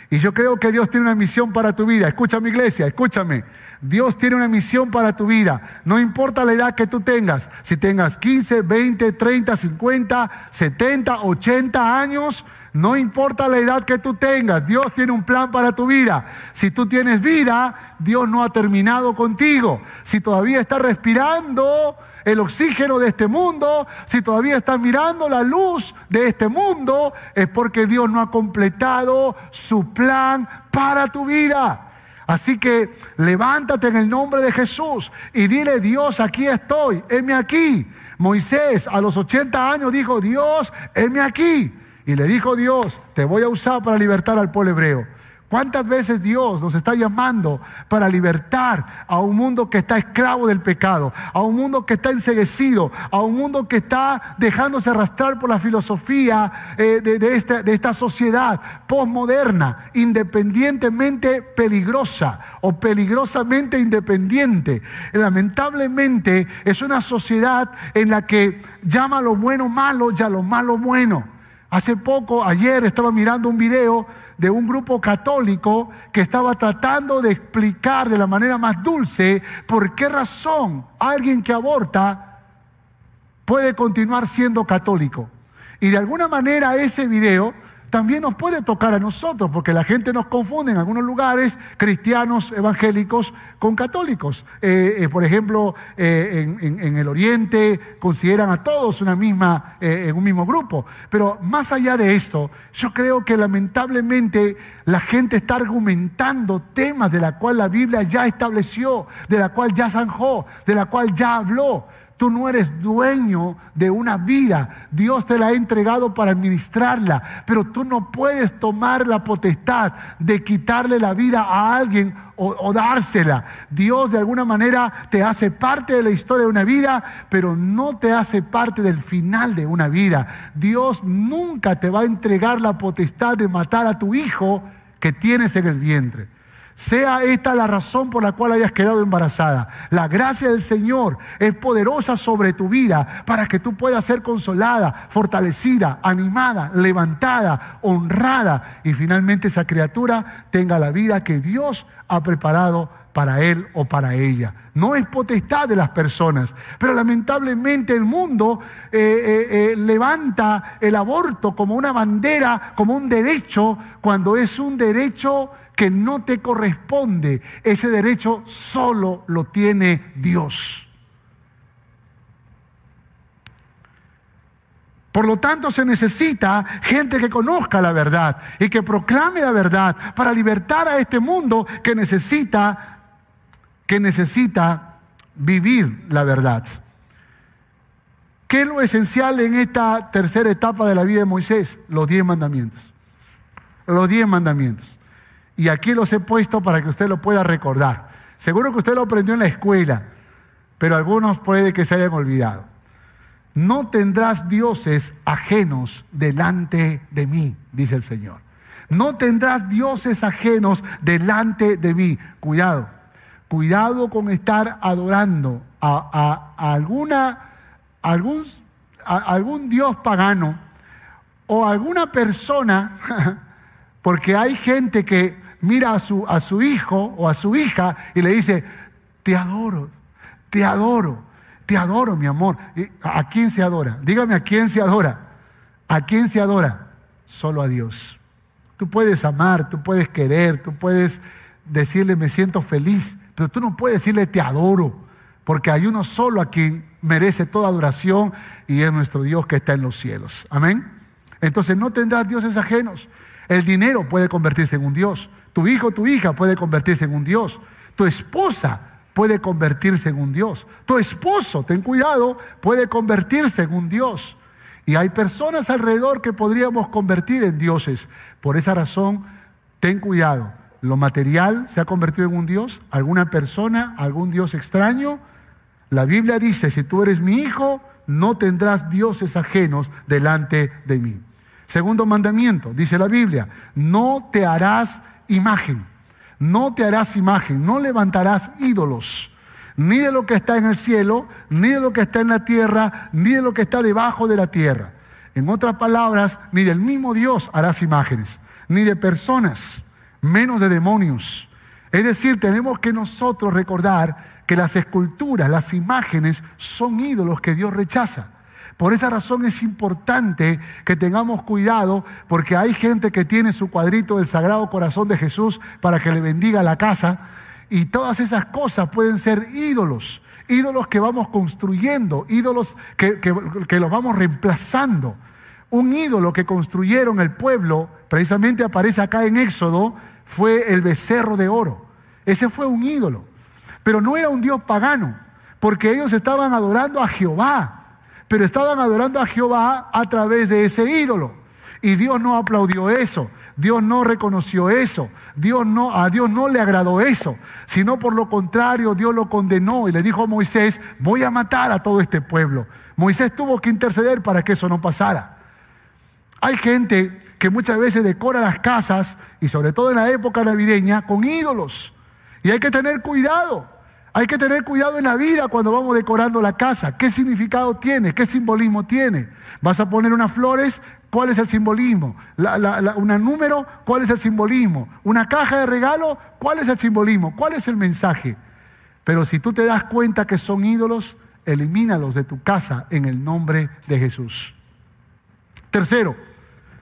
Y yo creo que Dios tiene una misión para tu vida. Escúchame iglesia, escúchame. Dios tiene una misión para tu vida. No importa la edad que tú tengas, si tengas 15, 20, 30, 50, 70, 80 años, no importa la edad que tú tengas, Dios tiene un plan para tu vida. Si tú tienes vida, Dios no ha terminado contigo. Si todavía estás respirando, el oxígeno de este mundo, si todavía estás mirando la luz de este mundo, es porque Dios no ha completado su plan para tu vida. Así que levántate en el nombre de Jesús y dile, Dios, aquí estoy, heme aquí. Moisés a los 80 años dijo, Dios, heme aquí. Y le dijo Dios, te voy a usar para libertar al pueblo hebreo. ¿Cuántas veces Dios nos está llamando para libertar a un mundo que está esclavo del pecado, a un mundo que está enseguecido, a un mundo que está dejándose arrastrar por la filosofía eh, de, esta, de esta sociedad postmoderna, independientemente peligrosa o peligrosamente independiente? Lamentablemente es una sociedad en la que llama a lo bueno malo y a lo malo bueno. Hace poco, ayer, estaba mirando un video de un grupo católico que estaba tratando de explicar de la manera más dulce por qué razón alguien que aborta puede continuar siendo católico. Y de alguna manera ese video también nos puede tocar a nosotros, porque la gente nos confunde en algunos lugares, cristianos evangélicos con católicos. Eh, eh, por ejemplo, eh, en, el Oriente consideran a todos una misma, en un mismo grupo. Pero más allá de esto, yo creo que lamentablemente la gente está argumentando temas de la cual la Biblia ya estableció, de la cual ya zanjó, de la cual ya habló. Tú no eres dueño de una vida. Dios te la ha entregado para administrarla. Pero tú no puedes tomar la potestad de quitarle la vida a alguien o, dársela. Dios de alguna manera te hace parte de la historia de una vida, pero no te hace parte del final de una vida. Dios nunca te va a entregar la potestad de matar a tu hijo que tienes en el vientre. Sea esta la razón por la cual hayas quedado embarazada. La gracia del Señor es poderosa sobre tu vida para que tú puedas ser consolada, fortalecida, animada, levantada, honrada y finalmente esa criatura tenga la vida que Dios ha preparado para él o para ella. No es potestad de las personas, pero lamentablemente el mundo eh, eh, eh, levanta el aborto como una bandera, como un derecho, cuando es un derecho que no te corresponde. Ese derecho solo lo tiene Dios. Por lo tanto, se necesita gente que conozca la verdad y que proclame la verdad para libertar a este mundo que necesita que necesita vivir la verdad. ¿Qué es lo esencial en esta tercera etapa de la vida de Moisés? Los diez mandamientos. Los diez mandamientos. Y aquí los he puesto para que usted lo pueda recordar. Seguro que usted lo aprendió en la escuela, pero algunos puede que se hayan olvidado. No tendrás dioses ajenos delante de mí, dice el Señor. No tendrás dioses ajenos delante de mí. Cuidado, cuidado con estar adorando a, alguna, algún, algún dios pagano o alguna persona, [LAUGHS] porque hay gente que mira a su, a su hijo o a su hija y le dice, te adoro, te adoro, te adoro, mi amor. ¿A quién se adora? Dígame, ¿a quién se adora? ¿A quién se adora? Solo a Dios. Tú puedes amar, tú puedes querer, tú puedes decirle, me siento feliz, pero tú no puedes decirle, te adoro, porque hay uno solo a quien merece toda adoración y es nuestro Dios que está en los cielos. Amén. Entonces no tendrás dioses ajenos. El dinero puede convertirse en un Dios. Tu hijo, tu hija puede convertirse en un Dios. Tu esposa puede convertirse en un Dios. Tu esposo, ten cuidado, puede convertirse en un Dios. Y hay personas alrededor que podríamos convertir en dioses. Por esa razón, ten cuidado. Lo material se ha convertido en un Dios, alguna persona, algún Dios extraño. La Biblia dice, si tú eres mi hijo, no tendrás dioses ajenos delante de mí. Segundo mandamiento, dice la Biblia, no te harás imagen. No te harás imagen, no levantarás ídolos, ni de lo que está en el cielo, ni de lo que está en la tierra, ni de lo que está debajo de la tierra. En otras palabras, ni del mismo Dios harás imágenes, ni de personas, menos de demonios. Es decir, tenemos que nosotros recordar que las esculturas, las imágenes, son ídolos que Dios rechaza. Por esa razón es importante que tengamos cuidado porque hay gente que tiene su cuadrito del Sagrado Corazón de Jesús para que le bendiga la casa y todas esas cosas pueden ser ídolos, ídolos que vamos construyendo, ídolos que, que, los vamos reemplazando. Un ídolo que construyeron el pueblo, precisamente aparece acá en Éxodo, fue el becerro de oro. Ese fue un ídolo, pero no era un dios pagano, porque ellos estaban adorando a Jehová pero estaban adorando a Jehová a través de ese ídolo. Y Dios no aplaudió eso, Dios no reconoció eso, Dios no, a Dios no le agradó eso, sino por lo contrario, Dios lo condenó y le dijo a Moisés, voy a matar a todo este pueblo. Moisés tuvo que interceder para que eso no pasara. Hay gente que muchas veces decora las casas, y sobre todo en la época navideña, con ídolos. Y hay que tener cuidado. Hay que tener cuidado en la vida cuando vamos decorando la casa. ¿Qué significado tiene? ¿Qué simbolismo tiene? ¿Vas a poner unas flores? ¿Cuál es el simbolismo? ¿Un número? ¿Cuál es el simbolismo? ¿Una caja de regalo? ¿Cuál es el simbolismo? ¿Cuál es el mensaje? Pero si tú te das cuenta que son ídolos, elimínalos de tu casa en el nombre de Jesús. Tercero,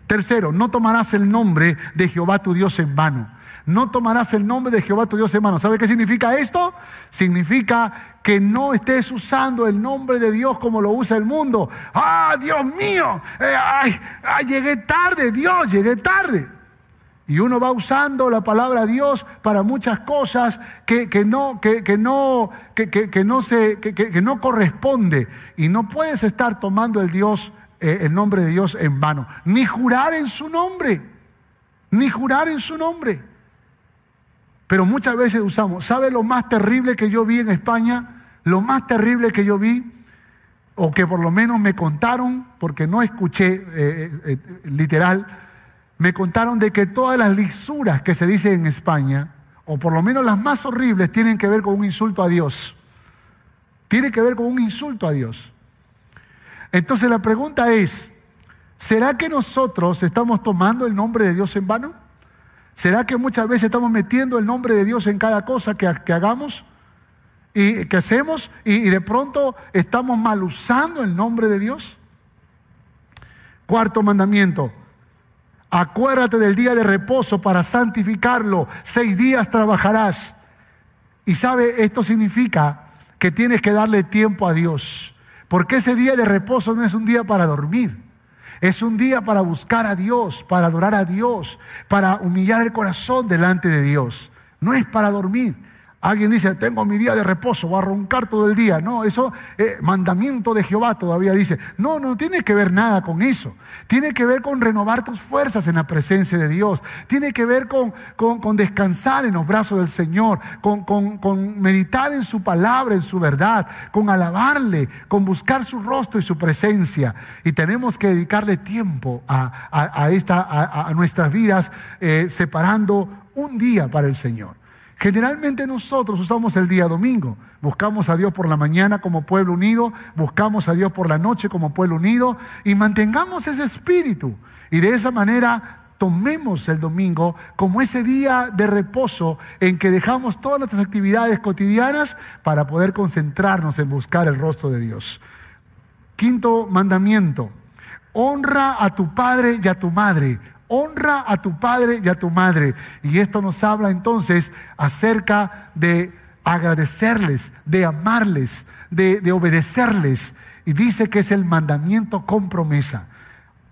tercero, no tomarás el nombre de Jehová tu Dios en vano no tomarás el nombre de Jehová tu Dios en mano. ¿Sabe qué significa esto? Significa que no estés usando el nombre de Dios como lo usa el mundo. Ah, Dios mío, eh, ay, llegué tarde, Dios, llegué tarde. Y uno va usando la palabra Dios para muchas cosas que, no, que, no, que, no se, que, no corresponde. Y no puedes estar tomando el Dios, eh, el nombre de Dios en vano. Ni jurar en su nombre. Ni jurar en su nombre. Pero muchas veces usamos, ¿sabe lo más terrible que yo vi en España? Lo más terrible que yo vi, o que por lo menos me contaron, porque no escuché eh, eh, eh, literal, me contaron de que todas las lisuras que se dicen en España, o por lo menos las más horribles, tienen que ver con un insulto a Dios. Tiene que ver con un insulto a Dios. Entonces la pregunta es, ¿será que nosotros estamos tomando el nombre de Dios en vano? ¿Será que muchas veces estamos metiendo el nombre de Dios en cada cosa que, hagamos y que hacemos y, y de pronto estamos mal usando el nombre de Dios? Cuarto mandamiento, acuérdate del día de reposo para santificarlo. Seis días trabajarás. Y sabe, esto significa que tienes que darle tiempo a Dios. Porque ese día de reposo no es un día para dormir. Es un día para buscar a Dios, para adorar a Dios, para humillar el corazón delante de Dios. No es para dormir. Alguien dice, tengo mi día de reposo, voy a roncar todo el día. No, eso, eh, mandamiento de Jehová todavía dice. No, no tiene que ver nada con eso. Tiene que ver con renovar tus fuerzas en la presencia de Dios. Tiene que ver con, con, descansar en los brazos del Señor, con, con, meditar en su palabra, en su verdad, con alabarle, con buscar su rostro y su presencia. Y tenemos que dedicarle tiempo a, esta, a, nuestras vidas, eh, separando un día para el Señor. Generalmente nosotros usamos el día domingo. Buscamos a Dios por la mañana como pueblo unido, buscamos a Dios por la noche como pueblo unido y mantengamos ese espíritu. Y de esa manera tomemos el domingo como ese día de reposo en que dejamos todas nuestras actividades cotidianas para poder concentrarnos en buscar el rostro de Dios. Quinto mandamiento, honra a tu padre y a tu madre honra a tu padre y a tu madre. Y esto nos habla entonces acerca de agradecerles, de amarles, de, obedecerles. Y dice que es el mandamiento con promesa.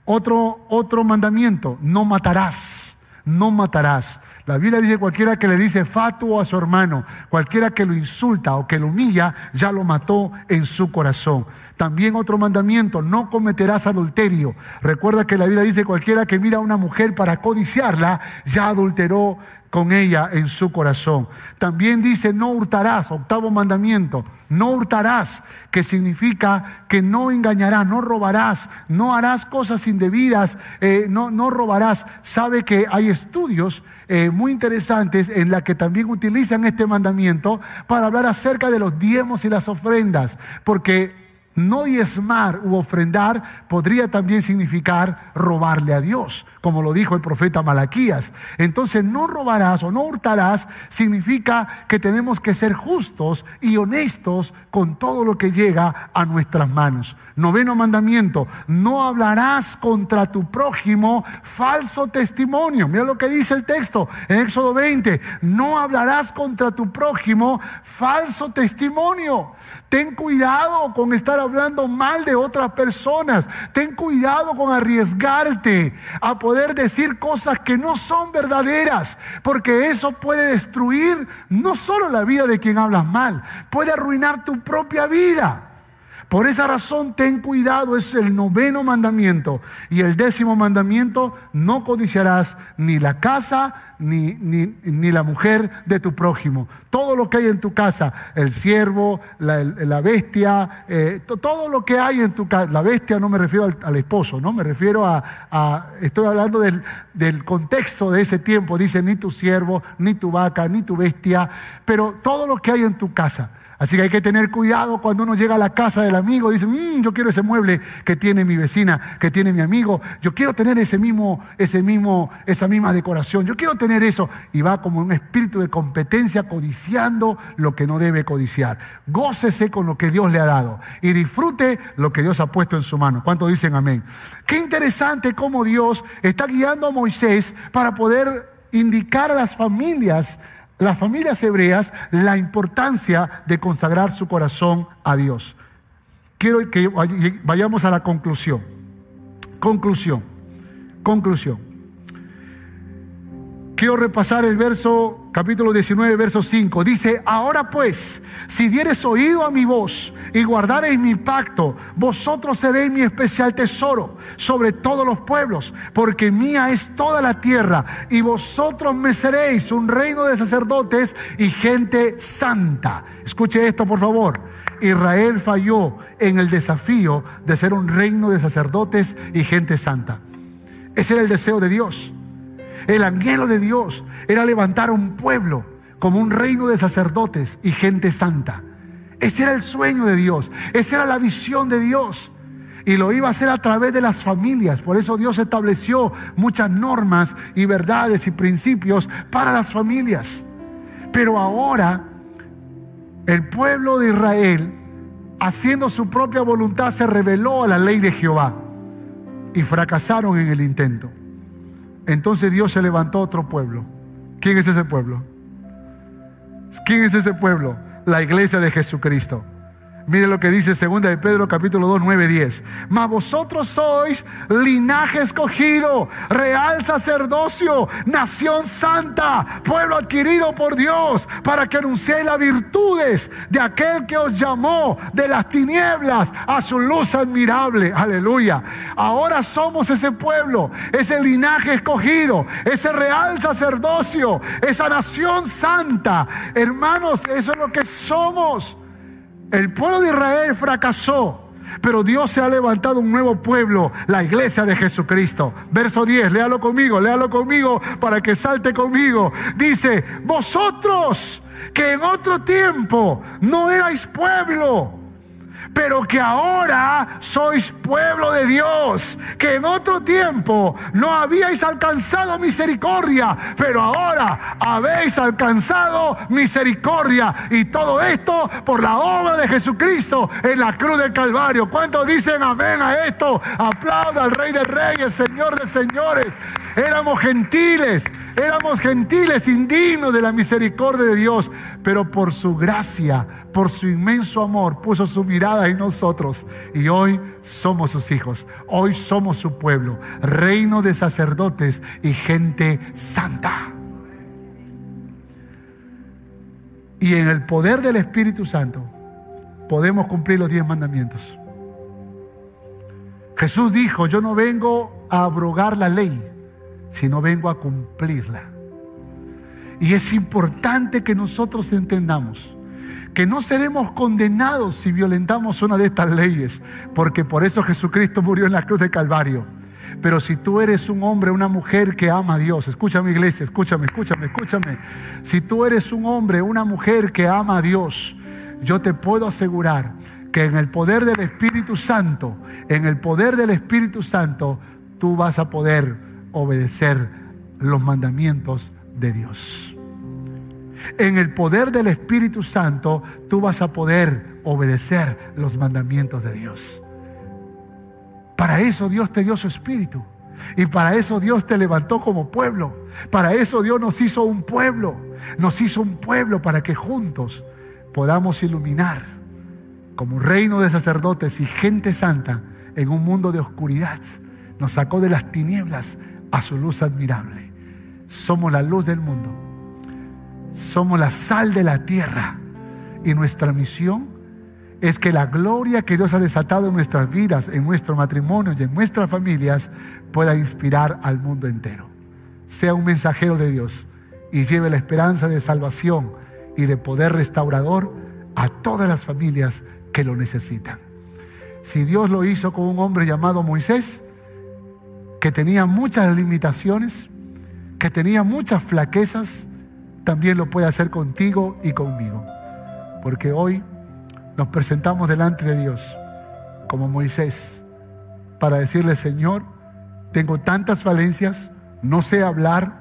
Otro, otro mandamiento, no matarás, no matarás. La Biblia dice cualquiera que le dice fatuo a su hermano, cualquiera que lo insulta o que lo humilla, ya lo mató en su corazón. También otro mandamiento, no cometerás adulterio. Recuerda que la Biblia dice cualquiera que mira a una mujer para codiciarla, ya adulteró con ella en su corazón. También dice, no hurtarás, octavo mandamiento, no hurtarás, que significa que no engañarás, no robarás, no harás cosas indebidas, eh, no, no robarás. Sabe que hay estudios eh, muy interesantes en la que también utilizan este mandamiento para hablar acerca de los diezmos y las ofrendas, porque no diezmar u ofrendar podría también significar robarle a Dios, como lo dijo el profeta Malaquías. Entonces, no robarás o no hurtarás significa que tenemos que ser justos y honestos con todo lo que llega a nuestras manos. Noveno mandamiento, no hablarás contra tu prójimo falso testimonio. Mira lo que dice el texto en Éxodo 20, no hablarás contra tu prójimo falso testimonio. Ten cuidado con estar hablando mal de otras personas. Ten cuidado con arriesgarte a poder decir cosas que no son verdaderas, porque eso puede destruir no solo la vida de quien hablas mal, puede arruinar tu propia vida. Por esa razón, ten cuidado, es el noveno mandamiento. Y el décimo mandamiento, no codiciarás ni la casa ni, ni, la mujer de tu prójimo. Todo lo que hay en tu casa, el siervo, la, bestia, eh, todo lo que hay en tu casa. La bestia no me refiero al, esposo, no me refiero a, estoy hablando del, del contexto de ese tiempo. Dice, ni tu siervo, ni tu vaca, ni tu bestia, pero todo lo que hay en tu casa. Así que hay que tener cuidado cuando uno llega a la casa del amigo, dice, mm, yo quiero ese mueble que tiene mi vecina, que tiene mi amigo, yo quiero tener ese mismo, ese mismo, esa misma decoración, yo quiero tener eso. Y va como un espíritu de competencia codiciando lo que no debe codiciar. Gócese con lo que Dios le ha dado y disfrute lo que Dios ha puesto en su mano. ¿Cuántos dicen amén? Qué interesante cómo Dios está guiando a Moisés para poder indicar a las familias las familias hebreas la importancia de consagrar su corazón a Dios. Quiero que vayamos a la conclusión. Conclusión. Conclusión. Quiero repasar el verso, capítulo 19, verso 5. Dice, ahora pues, si dieres oído a mi voz y guardareis mi pacto, vosotros seréis mi especial tesoro sobre todos los pueblos, porque mía es toda la tierra, y vosotros me seréis un reino de sacerdotes y gente santa. Escuche esto, por favor. Israel falló en el desafío de ser un reino de sacerdotes y gente santa. Ese era el deseo de Dios. El anhelo de Dios era levantar un pueblo, como un reino de sacerdotes y gente santa. Ese era el sueño de Dios, esa era la visión de Dios. Y lo iba a hacer a través de las familias. Por eso Dios estableció muchas normas y verdades y principios para las familias. Pero ahora el pueblo de Israel, haciendo su propia voluntad, se rebeló a la ley de Jehová y fracasaron en el intento. Entonces Dios se levantó otro pueblo. ¿Quién es ese pueblo? ¿Quién es ese pueblo? La iglesia de Jesucristo. Mire lo que dice 2 de Pedro capítulo 2, 9, 10. Mas vosotros sois linaje escogido, real sacerdocio, nación santa, pueblo adquirido por Dios, para que anunciéis las virtudes de aquel que os llamó de las tinieblas a su luz admirable. Aleluya. Ahora somos ese pueblo, ese linaje escogido, ese real sacerdocio, esa nación santa. Hermanos, eso es lo que somos. El pueblo de Israel fracasó. Pero Dios se ha levantado un nuevo pueblo, la iglesia de Jesucristo. Verso 10, léalo conmigo, léalo conmigo para que salte conmigo. Dice, vosotros que en otro tiempo no erais pueblo pero que ahora sois pueblo de Dios, que en otro tiempo no habíais alcanzado misericordia, pero ahora habéis alcanzado misericordia. Y todo esto por la obra de Jesucristo en la cruz del Calvario. ¿Cuántos dicen amén a esto? Aplauda al Rey de Reyes, Señor de Señores. Éramos gentiles, éramos gentiles, indignos de la misericordia de Dios, pero por su gracia, por su inmenso amor, puso su mirada en nosotros y hoy somos sus hijos, hoy somos su pueblo, reino de sacerdotes y gente santa. Y en el poder del Espíritu Santo podemos cumplir los diez mandamientos. Jesús dijo, yo no vengo a abrogar la ley, sino vengo a cumplirla. Y es importante que nosotros entendamos que no seremos condenados si violentamos una de estas leyes, porque por eso Jesucristo murió en la cruz de Calvario. Pero si tú eres un hombre, una mujer que ama a Dios, escúchame iglesia, escúchame, escúchame, escúchame. Si tú eres un hombre, una mujer que ama a Dios, yo te puedo asegurar que en el poder del Espíritu Santo, en el poder del Espíritu Santo, tú vas a poder obedecer los mandamientos de Dios. En el poder del Espíritu Santo tú vas a poder obedecer los mandamientos de Dios. Para eso Dios te dio su espíritu. Y para eso Dios te levantó como pueblo. Para eso Dios nos hizo un pueblo. Nos hizo un pueblo para que juntos podamos iluminar como reino de sacerdotes y gente santa en un mundo de oscuridad. Nos sacó de las tinieblas a su luz admirable. Somos la luz del mundo. Somos la sal de la tierra. Y nuestra misión es que la gloria que Dios ha desatado en nuestras vidas, en nuestro matrimonio y en nuestras familias pueda inspirar al mundo entero. Sea un mensajero de Dios y lleve la esperanza de salvación y de poder restaurador a todas las familias que lo necesitan. Si Dios lo hizo con un hombre llamado Moisés, que tenía muchas limitaciones, que tenía muchas flaquezas, también lo puede hacer contigo y conmigo. Porque hoy nos presentamos delante de Dios como Moisés para decirle, Señor, tengo tantas falencias, no sé hablar,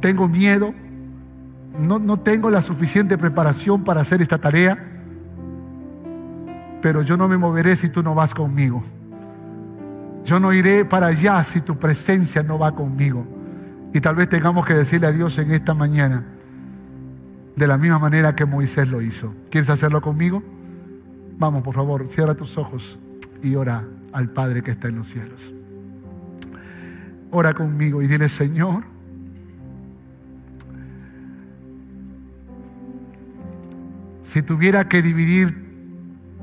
tengo miedo, no, no tengo la suficiente preparación para hacer esta tarea, pero yo no me moveré si tú no vas conmigo. Yo no iré para allá si tu presencia no va conmigo. Y tal vez tengamos que decirle a Dios en esta mañana, de la misma manera que Moisés lo hizo. ¿Quieres hacerlo conmigo? Vamos, por favor, cierra tus ojos y ora al Padre que está en los cielos. Ora conmigo y dile, Señor, si tuviera que dividir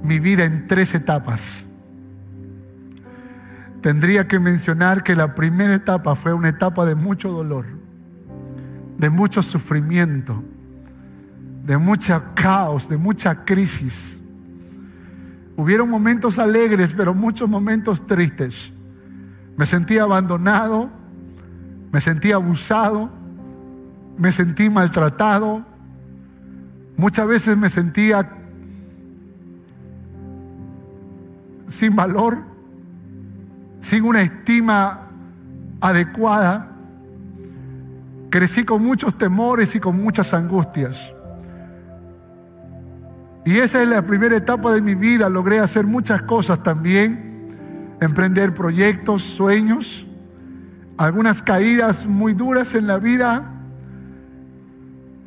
mi vida en tres etapas, tendría que mencionar que la primera etapa fue una etapa de mucho dolor, de mucho sufrimiento, de mucha caos, de mucha crisis. Hubieron momentos alegres, pero muchos momentos tristes. Me sentía abandonado, me sentía abusado, me sentí maltratado, muchas veces me sentía sin valor, sin una estima adecuada. Crecí con muchos temores y con muchas angustias. Y esa es la primera etapa de mi vida. Logré hacer muchas cosas también, emprender proyectos, sueños, algunas caídas muy duras en la vida.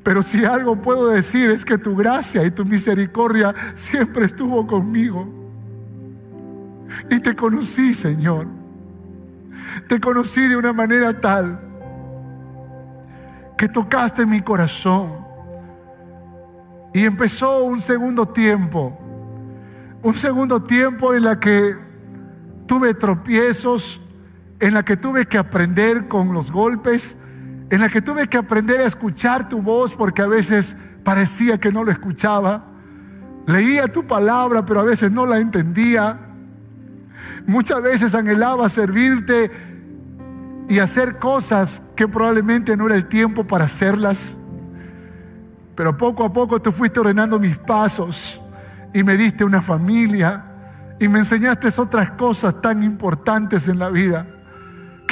Pero si algo puedo decir es que tu gracia y tu misericordia siempre estuvo conmigo. Y te conocí, Señor. Te conocí de una manera tal que tocaste mi corazón. Y empezó un segundo tiempo. Un segundo tiempo en la que tuve tropiezos, en la que tuve que aprender con los golpes, en la que tuve que aprender a escuchar tu voz porque a veces parecía que no lo escuchaba. Leía tu palabra, pero a veces no la entendía. Muchas veces anhelaba servirte y hacer cosas que probablemente no era el tiempo para hacerlas. Pero poco a poco tú fuiste ordenando mis pasos y me diste una familia y me enseñaste otras cosas tan importantes en la vida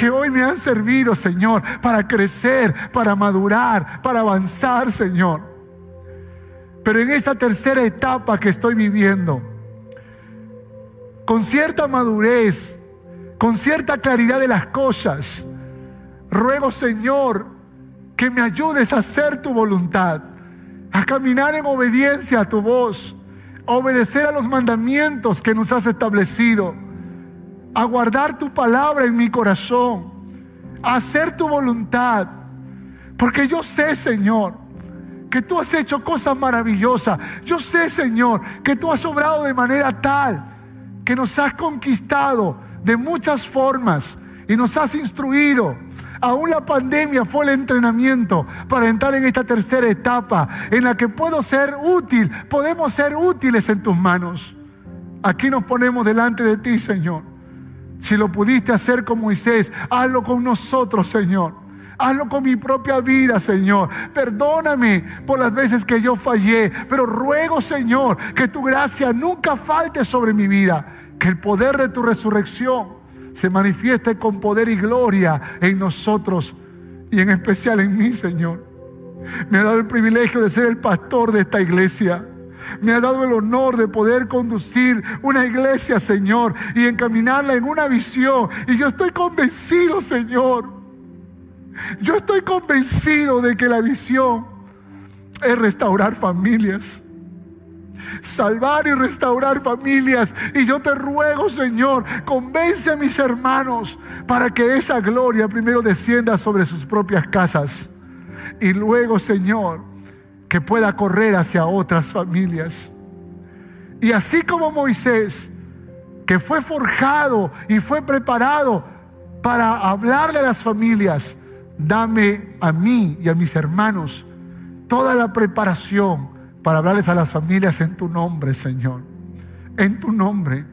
que hoy me han servido, Señor, para crecer, para madurar, para avanzar, Señor. Pero en esta tercera etapa que estoy viviendo, con cierta madurez, con cierta claridad de las cosas, ruego, Señor, que me ayudes a hacer tu voluntad a caminar en obediencia a tu voz, a obedecer a los mandamientos que nos has establecido, a guardar tu palabra en mi corazón, a hacer tu voluntad. Porque yo sé, Señor, que tú has hecho cosas maravillosas. Yo sé, Señor, que tú has obrado de manera tal que nos has conquistado de muchas formas y nos has instruido Aún la pandemia fue el entrenamiento para entrar en esta tercera etapa en la que puedo ser útil, podemos ser útiles en tus manos. Aquí nos ponemos delante de ti, Señor. Si lo pudiste hacer con Moisés, hazlo con nosotros, Señor. Hazlo con mi propia vida, Señor. Perdóname por las veces que yo fallé, pero ruego, Señor, que tu gracia nunca falte sobre mi vida, que el poder de tu resurrección se manifieste con poder y gloria en nosotros y en especial en mí, Señor. Me ha dado el privilegio de ser el pastor de esta iglesia. Me ha dado el honor de poder conducir una iglesia, Señor, y encaminarla en una visión. Y yo estoy convencido, Señor. Yo estoy convencido de que la visión es restaurar familias salvar y restaurar familias. Y yo te ruego, Señor, convence a mis hermanos para que esa gloria primero descienda sobre sus propias casas. Y luego, Señor, que pueda correr hacia otras familias. Y así como Moisés, que fue forjado y fue preparado para hablarle a las familias, dame a mí y a mis hermanos toda la preparación para hablarles a las familias en tu nombre, Señor. En tu nombre,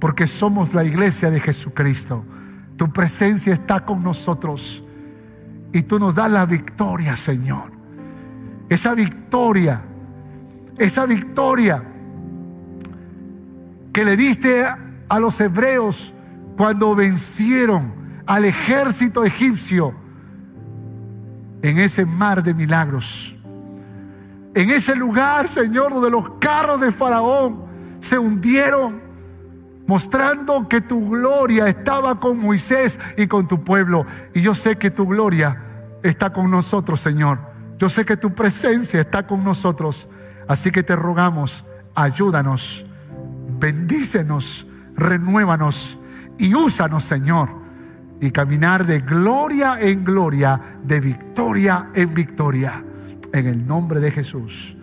porque somos la iglesia de Jesucristo. Tu presencia está con nosotros y tú nos das la victoria, Señor. Esa victoria, esa victoria que le diste a los hebreos cuando vencieron al ejército egipcio en ese mar de milagros en ese lugar, Señor, donde los carros de Faraón se hundieron, mostrando que tu gloria estaba con Moisés y con tu pueblo. Y yo sé que tu gloria está con nosotros, Señor. Yo sé que tu presencia está con nosotros. Así que te rogamos, ayúdanos, bendícenos, renuévanos y úsanos, Señor. Y caminar de gloria en gloria, de victoria en victoria en el nombre de Jesús.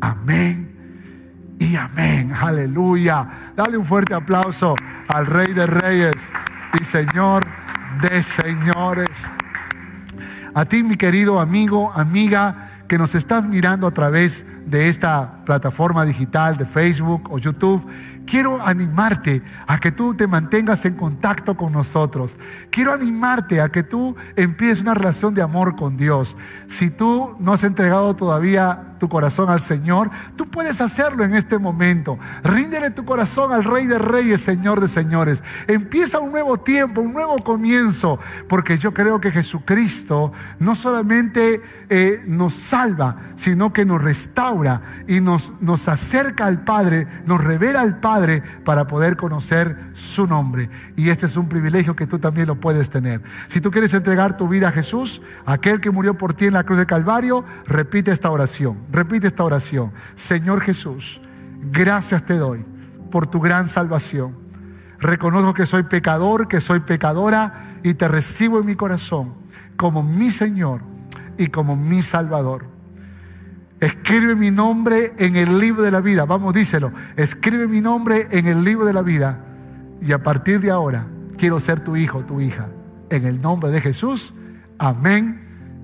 Amén y amén. Aleluya. Dale un fuerte aplauso al Rey de Reyes y Señor de Señores. A ti, mi querido amigo, amiga, que nos estás mirando a través de esta plataforma digital de Facebook o YouTube, quiero animarte a que tú te mantengas en contacto con nosotros. Quiero animarte a que tú empieces una relación de amor con Dios. Si tú no has entregado todavía tu corazón al Señor, tú puedes hacerlo en este momento. Ríndele tu corazón al Rey de Reyes, Señor de Señores. Empieza un nuevo tiempo, un nuevo comienzo, porque yo creo que Jesucristo no solamente eh, nos salva, sino que nos restaura y nos, nos acerca al Padre, nos revela al Padre para poder conocer su nombre. Y este es un privilegio que tú también lo puedes tener. Si tú quieres entregar tu vida a Jesús, aquel que murió por ti en la cruz de Calvario, repite esta oración. Repite esta oración. Señor Jesús, gracias te doy por tu gran salvación. Reconozco que soy pecador, que soy pecadora y te recibo en mi corazón como mi Señor y como mi Salvador. Escribe mi nombre en el libro de la vida. Vamos, díselo. Escribe mi nombre en el libro de la vida. Y a partir de ahora quiero ser tu hijo, tu hija. En el nombre de Jesús. Amén